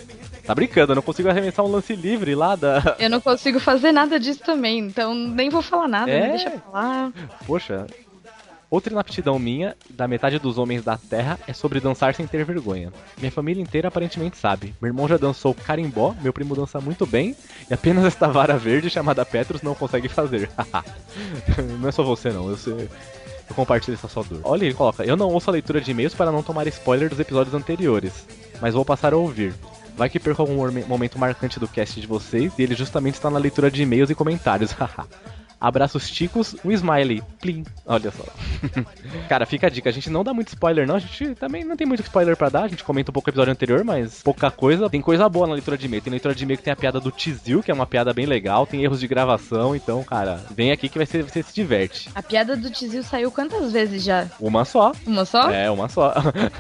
Tá brincando, eu não consigo arremessar um lance livre lá da. Eu não consigo fazer nada disso também, então nem vou falar nada, É? me deixa falar. Poxa. Outra inaptidão minha, da metade dos homens da Terra, é sobre dançar sem ter vergonha. Minha família inteira aparentemente sabe. Meu irmão já dançou carimbó, meu primo dança muito bem, e apenas esta vara verde chamada Petrus não consegue fazer. não é só você não, eu sei. Eu compartilho essa sua dor. Olha, ele coloca: Eu não ouço a leitura de e-mails para não tomar spoiler dos episódios anteriores, mas vou passar a ouvir. Vai que perco algum momento marcante do cast de vocês e ele justamente está na leitura de e-mails e comentários. Abraços ticos, um smiley. Plim. Olha só. Cara, fica a dica. A gente não dá muito spoiler, não. A gente também não tem muito spoiler pra dar. A gente comenta um pouco o episódio anterior, mas pouca coisa. Tem coisa boa na leitura de e-mail. Tem leitura de e-mail que tem a piada do Tizil, que é uma piada bem legal. Tem erros de gravação. Então, cara, vem aqui que vai ser, você se diverte. A piada do Tizil saiu quantas vezes já? Uma só. Uma só? É, uma só.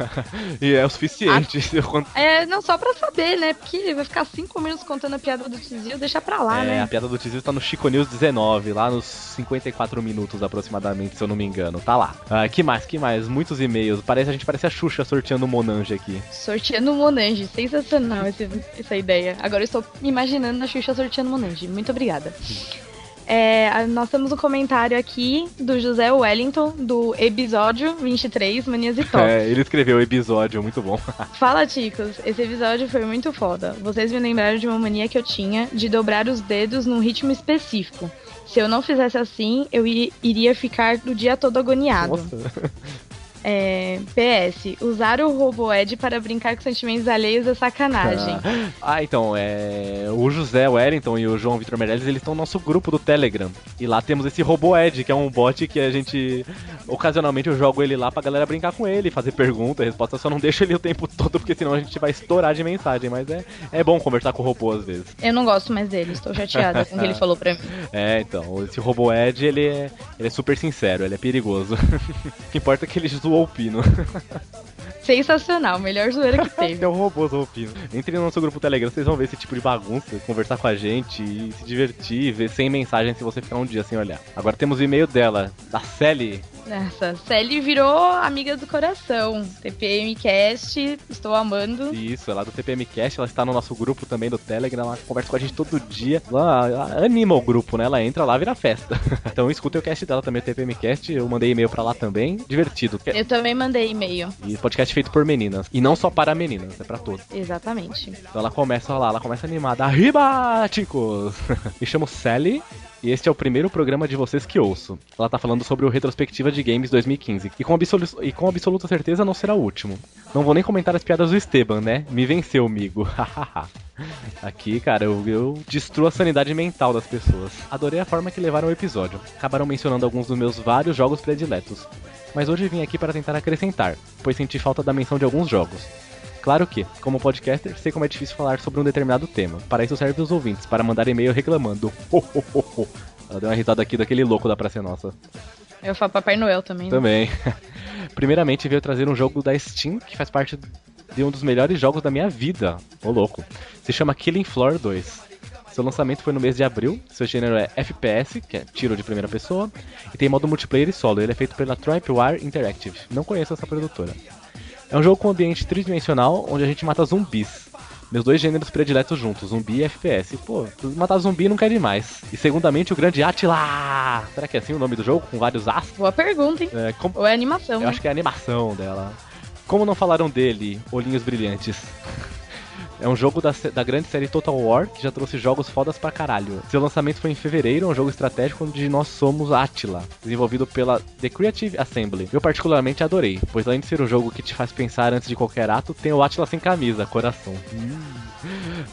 e é o suficiente. Conto- É, não, só pra saber, né? Porque vai ficar cinco minutos contando a piada do Tizil, deixa pra lá, É, a né? piada do Tizil tá no Chico News 19, lá nos 54 minutos aproximadamente, se eu não me engano. Tá lá. Ah, que mais, que mais? Muitos e-mails. Parece, a gente parece a Xuxa sorteando Monange aqui. Sorteando Monange, sensacional esse- essa ideia. Agora eu estou imaginando a Xuxa sorteando Monange. Muito obrigada. É, nós temos um comentário aqui do José Wellington, do episódio 23, Manias e Top. É, ele escreveu o episódio, muito bom. Fala, ticos, esse episódio foi muito foda. Vocês me lembraram de uma mania que eu tinha de dobrar os dedos num ritmo específico. Se eu não fizesse assim, eu iria ficar o dia todo agoniado. Nossa. É, PS, usar o RoboEd para brincar com sentimentos alheios é sacanagem. Ah, então, é. O José Wellington e o João Vitor Meirelles, eles estão no nosso grupo do Telegram. E lá temos esse RoboEd, que é um bot que a gente. Ocasionalmente eu jogo ele lá pra galera brincar com ele, fazer pergunta, resposta. Só não deixa ele o tempo todo, porque senão a gente vai estourar de mensagem. Mas é, é bom conversar com o robô às vezes. Eu não gosto mais dele, estou chateada com o que ele falou pra mim. É, então, esse RoboEd, ele é, ele é super sincero, ele é perigoso. o que importa é que ele zoou o Pino. Sensacional, melhor zoeira que teve. É um robô roupinho. Entre no nosso grupo Telegram, vocês vão ver esse tipo de bagunça, conversar com a gente e se divertir, ver sem mensagem se você ficar um dia sem olhar. Agora temos o e-mail dela, da Sally. Nossa, Sally virou amiga do coração. TPMcast, estou amando. Isso, ela é do TPMcast, ela está no nosso grupo também do Telegram, ela conversa com a gente todo dia. Ela, ela anima o grupo, né? Ela entra lá, vira festa. então escuta o cast dela também, o TPMcast. Eu mandei e-mail pra lá também. Divertido. Eu também mandei e-mail. E podcast feito por meninas. E não só para meninas, é pra todos. Exatamente. Então ela começa lá, ela começa animada. Arriba, chicos! Me chamo Sally. E este é o primeiro programa de vocês que ouço. Ela tá falando sobre o Retrospectiva de Games 2015. E com, absolu e com absoluta certeza não será o último. Não vou nem comentar as piadas do Esteban, né? Me venceu, amigo. Aqui, cara, eu, eu destruo a sanidade mental das pessoas. Adorei a forma que levaram o episódio. Acabaram mencionando alguns dos meus vários jogos prediletos. Mas hoje vim aqui para tentar acrescentar, pois senti falta da menção de alguns jogos. Claro que, como podcaster, sei como é difícil falar sobre um determinado tema. Para isso serve os ouvintes, para mandar e-mail reclamando. Ho, ho, ho, ho. Ela deu uma risada aqui daquele louco da Praça Nossa. Eu falo Papai Noel também. né? Também. Primeiramente, veio trazer um jogo da Steam que faz parte de um dos melhores jogos da minha vida. Ô louco. Se chama Killing Floor 2. Seu lançamento foi no mês de abril. Seu gênero é FPS, que é tiro de primeira pessoa, e tem modo multiplayer e solo. Ele é feito pela Tripwire Interactive. Não conheço essa produtora. É um jogo com ambiente tridimensional onde a gente mata zumbis. Meus dois gêneros prediletos juntos, zumbi e FPS. Pô, matar zumbi não quer demais. E segundamente o grande Atila! Será que é assim o nome do jogo? Com vários As? Boa pergunta, hein? É, como- Ou é animação? Eu acho que é a animação dela. Como não falaram dele, Olhinhos Brilhantes? É um jogo da, da grande série Total War que já trouxe jogos fodas pra caralho. Seu lançamento foi em fevereiro, é um jogo estratégico onde nós somos Attila, desenvolvido pela The Creative Assembly. Eu particularmente adorei, pois além de ser um jogo que te faz pensar antes de qualquer ato, tem o Attila sem camisa, coração.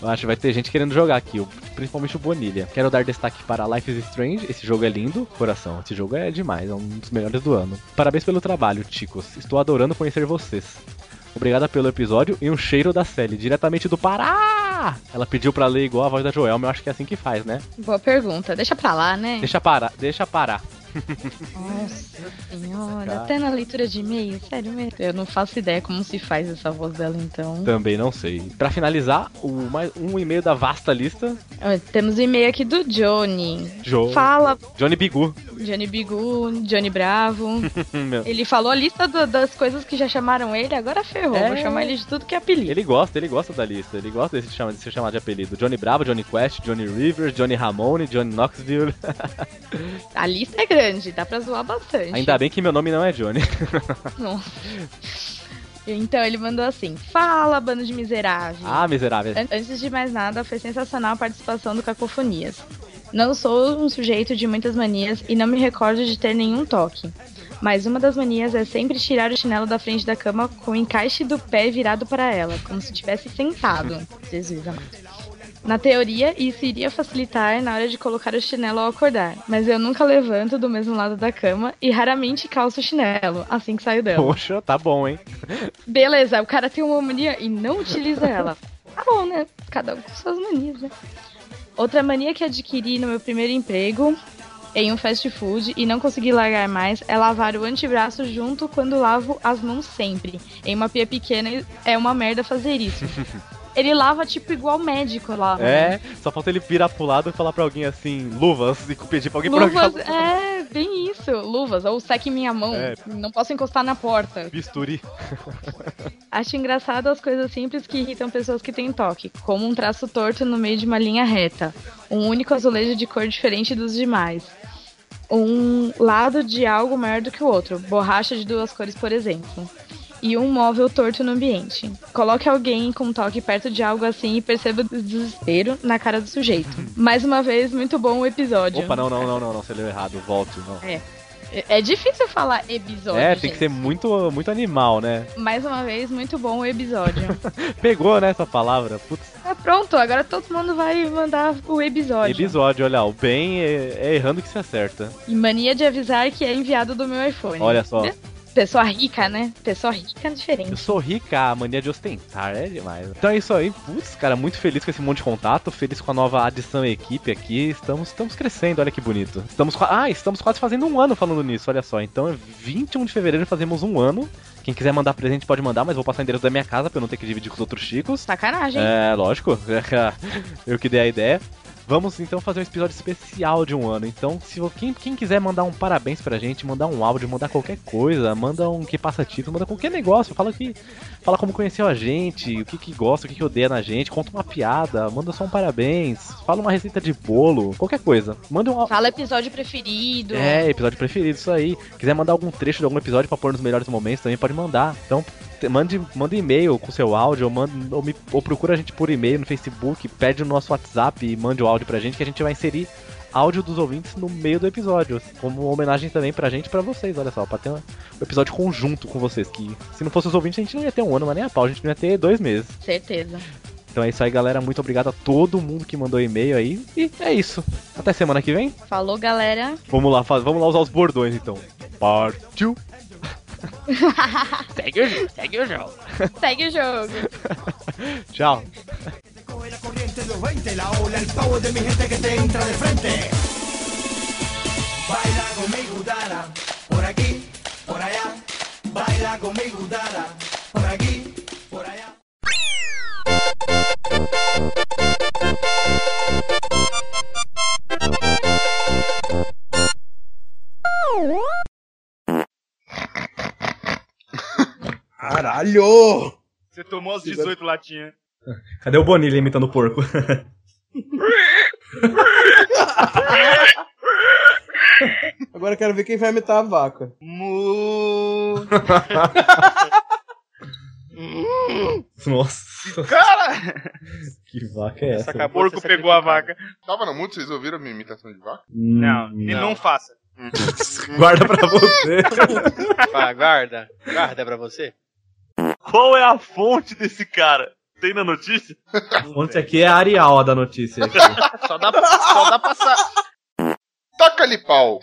Eu acho que vai ter gente querendo jogar aqui, principalmente o Bonilha. Quero dar destaque para Life is Strange, esse jogo é lindo, coração. Esse jogo é demais, é um dos melhores do ano. Parabéns pelo trabalho, chicos. Estou adorando conhecer vocês. Obrigada pelo episódio e um cheiro da Sally, diretamente do Pará! Ela pediu pra ler igual a voz da Joelma, eu acho que é assim que faz, né? Boa pergunta. Deixa pra lá, né? Deixa parar, deixa parar. Nossa senhora, Cara. até na leitura de e-mail, sério mesmo. Eu não faço ideia como se faz essa voz dela, então. Também não sei. Pra finalizar, o mais, um e-mail da vasta lista. Temos o e-mail aqui do Johnny. Jo... Fala, Johnny Bigu. Johnny Bigu, Johnny Bravo. Ele falou a lista do- das coisas que já chamaram ele, agora ferrou. É. Vou chamar ele de tudo que é apelido. Ele gosta, ele gosta da lista. Ele gosta desse chama, de ser chamado de apelido. Johnny Bravo, Johnny Quest, Johnny Rivers, Johnny Ramone, Johnny Knoxville. A lista é grande, dá pra zoar bastante. Ainda bem que meu nome não é Johnny. Nossa. Então ele mandou assim: Fala, bando de miseráveis. ah, miserável. An- Antes de mais nada, foi sensacional a participação do Cacofonias. Não sou um sujeito de muitas manias e não me recordo de ter nenhum toque. Mas uma das manias é sempre tirar o chinelo da frente da cama com o encaixe do pé virado para ela, como se tivesse sentado. Jesus amado. Na teoria, isso iria facilitar na hora de colocar o chinelo ao acordar, mas eu nunca levanto do mesmo lado da cama e raramente calço o chinelo assim que saio dela. Poxa, tá bom, hein? Beleza, o cara tem uma mania e não utiliza ela. Tá bom, né? Cada um com suas manias, né? Outra mania que adquiri no meu primeiro emprego em um fast food e não consegui largar mais é lavar o antebraço junto quando lavo as mãos sempre. Em uma pia pequena é uma merda fazer isso. Ele lava tipo igual médico lá. É, só falta ele virar pro lado e falar pra alguém assim, luvas, e pedir pra alguém Luvas, alguém. é, bem isso. Luvas, ou seque minha mão. É. Não posso encostar na porta. Bisturi. Acho engraçado as coisas simples que irritam pessoas que têm toque, como um traço torto no meio de uma linha reta, um único azulejo de cor diferente dos demais, um lado de algo maior do que o outro, borracha de duas cores, por exemplo, e um móvel torto no ambiente. Coloque alguém com toque perto de algo assim e perceba o desespero na cara do sujeito. Mais uma vez, muito bom o episódio. Opa, não, não, não, não, não, você leu errado, volte, não. É. É difícil falar episódio. É, tem que gente. ser muito, muito animal, né? Mais uma vez, muito bom o episódio. Pegou, né, essa palavra? Putz, É pronto, agora todo mundo vai mandar o episódio. episódio, olha, o bem é, é errando que se acerta. E mania de avisar que é enviado do meu iPhone. Olha só. Pessoa rica, né? Pessoa rica é Eu diferente. sou rica, a mania de ostentar, é demais. Então é isso aí, putz, cara, muito feliz com esse monte de contato, feliz com a nova adição à equipe aqui. Estamos, estamos crescendo, olha que bonito. Estamos, ah, estamos quase fazendo um ano falando nisso, olha só. Então é 21 de fevereiro fazemos um ano. Quem quiser mandar presente pode mandar, mas vou passar o endereço da minha casa pra eu não ter que dividir com os outros chicos. Sacanagem. É, lógico. Eu que dei a ideia. Vamos então fazer um episódio especial de um ano. Então, se quem, quem quiser mandar um parabéns pra gente, mandar um áudio, mandar qualquer coisa, manda um que passa título, manda qualquer negócio, fala que fala como conheceu a gente, o que que gosta, o que que odeia na gente, conta uma piada, manda só um parabéns, fala uma receita de bolo, qualquer coisa. Manda um Fala episódio preferido. é, episódio preferido, isso aí. Quiser mandar algum trecho de algum episódio pra pôr nos melhores momentos, também pode mandar. Então, mande, manda e-mail com seu áudio, ou, manda, ou, me- ou procura a gente por e-mail no Facebook, pede o nosso WhatsApp e mande o áudio pra gente que a gente vai inserir áudio dos ouvintes no meio do episódio, como homenagem também pra gente e pra vocês, olha só, pra ter um, episódio conjunto com vocês, que se não fosse os ouvintes a gente não ia ter um ano, mas nem a pau, a gente não ia ter dois meses. Certeza. Então é isso aí, galera, muito obrigado a todo mundo que mandou e-mail aí, e é isso. Até semana que vem. Falou, galera. Vamos lá, vamos lá usar os bordões então. Partiu. Segue o jogo, segue o jogo. segue o jogo. Tchau. corriente de los 20, la ola, el power de mi gente que te entra de frente. Baila conmigo, dala, por aquí, por allá. Baila conmigo, dala, por aquí, por allá. Caralho! Você tomou as 18 latinhas. Cadê o Bonilha imitando o porco? Agora eu quero ver quem vai imitar a vaca. Mu. Nossa. Cara! Que vaca é essa? O porco pegou a vaca. Tava no mudo, vocês ouviram a minha imitação de vaca? Não, e não faça. Guarda pra você. Vai, guarda. Guarda pra você. Qual é a fonte desse cara? Tem na notícia? A fonte aqui é a Arial a da notícia. Só dá, só dá pra sa... Taca-lhe pau.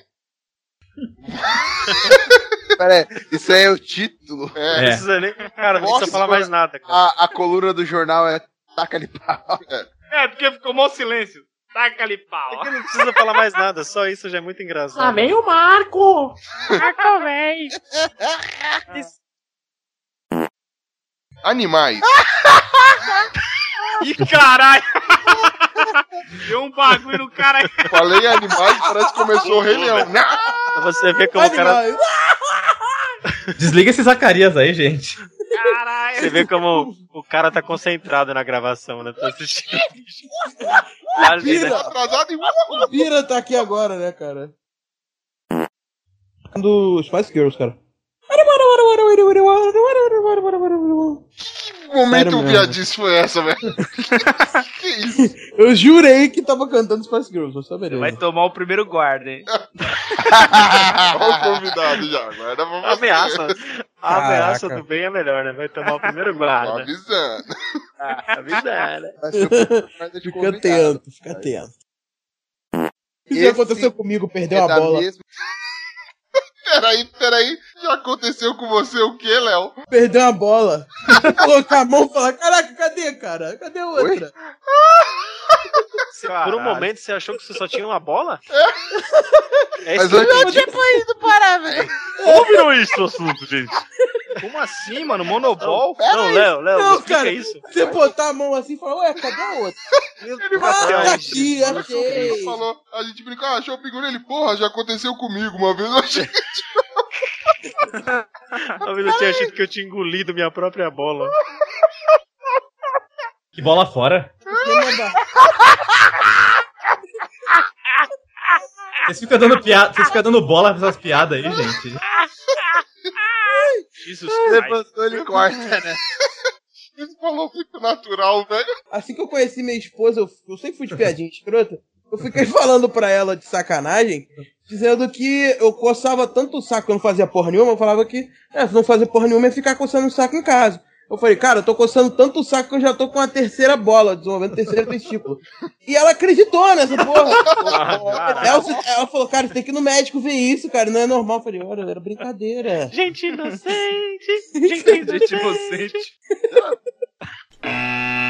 Pera aí, isso aí é o título. É. Não precisa nem. Cara, não precisa falar mais nada, cara. A, a coluna do jornal é taca-lhe pau. É, porque ficou mó silêncio. Taca-lhe pau. É que não precisa falar mais nada, só isso já é muito engraçado. vem o Marco! Marco, véi. Animais. Ih, caralho! Deu um bagulho no cara aí. Falei animais, parece que começou o Rei Leão. Pra você ver como o cara. Desliga esse Zacarias aí, gente. Caralho! Você vê como o cara tá concentrado na gravação, né? Tá assistindo. Né? Pira! Atrasado e... O Pira tá aqui agora, né, cara? Do Spice Girls, cara. Que momento Sério viadice foi essa, velho? que isso? Eu jurei que tava cantando Spice Girls, você saberia. Vai tomar o primeiro guarda, hein? Olha o convidado já. Guarda pra A você. ameaça. A ameaça do bem é melhor, né? Vai tomar o primeiro Tô guarda. avisando. Ah, avisando. Fica atento, fica atento. Isso Esse já aconteceu comigo, perdeu é a bola. mesma- Peraí, peraí. Já aconteceu com você o quê, Léo? Perdeu a bola. Colocar a mão e falar: Caraca, cadê, cara? Cadê a outra? Você- por um momento você achou que você só tinha uma bola? É Mas isso que eu foi indo parar, velho? Como virou isso o assunto, gente? Como assim, mano? Monobol? Não, Léo, Léo, Não, explica cara, isso. Você botar a mão assim e falar: Ué, cadê a outra? Ele Ah, bateu tá a aqui, achei. Ele falou, a gente brincou, ah, achou o pinguim ele, porra, já aconteceu comigo uma vez, eu achei. Talvez eu tinha achado que eu tinha engolido minha própria bola. Que bola fora. Vocês ficam dando piada, vocês ficam dando bola pra essas piadas aí, gente. Jesus Levantou, ele corta, né? Ele falou muito natural, velho. Assim que eu conheci minha esposa, eu, eu sempre fui de piadinha escrota. Eu fiquei falando pra ela de sacanagem, dizendo que eu coçava tanto o saco que eu não fazia porra nenhuma, eu falava que é, se não fazer porra nenhuma ia ficar coçando o saco em casa. Eu falei, cara, eu tô coçando tanto o saco que eu já tô com a terceira bola, desenvolvendo o terceiro testículo. E ela acreditou nessa porra. ela, ela falou, cara, você tem que ir no médico ver isso, cara, não é normal. Eu falei, olha, era brincadeira. Gente inocente! Gente Gente inocente.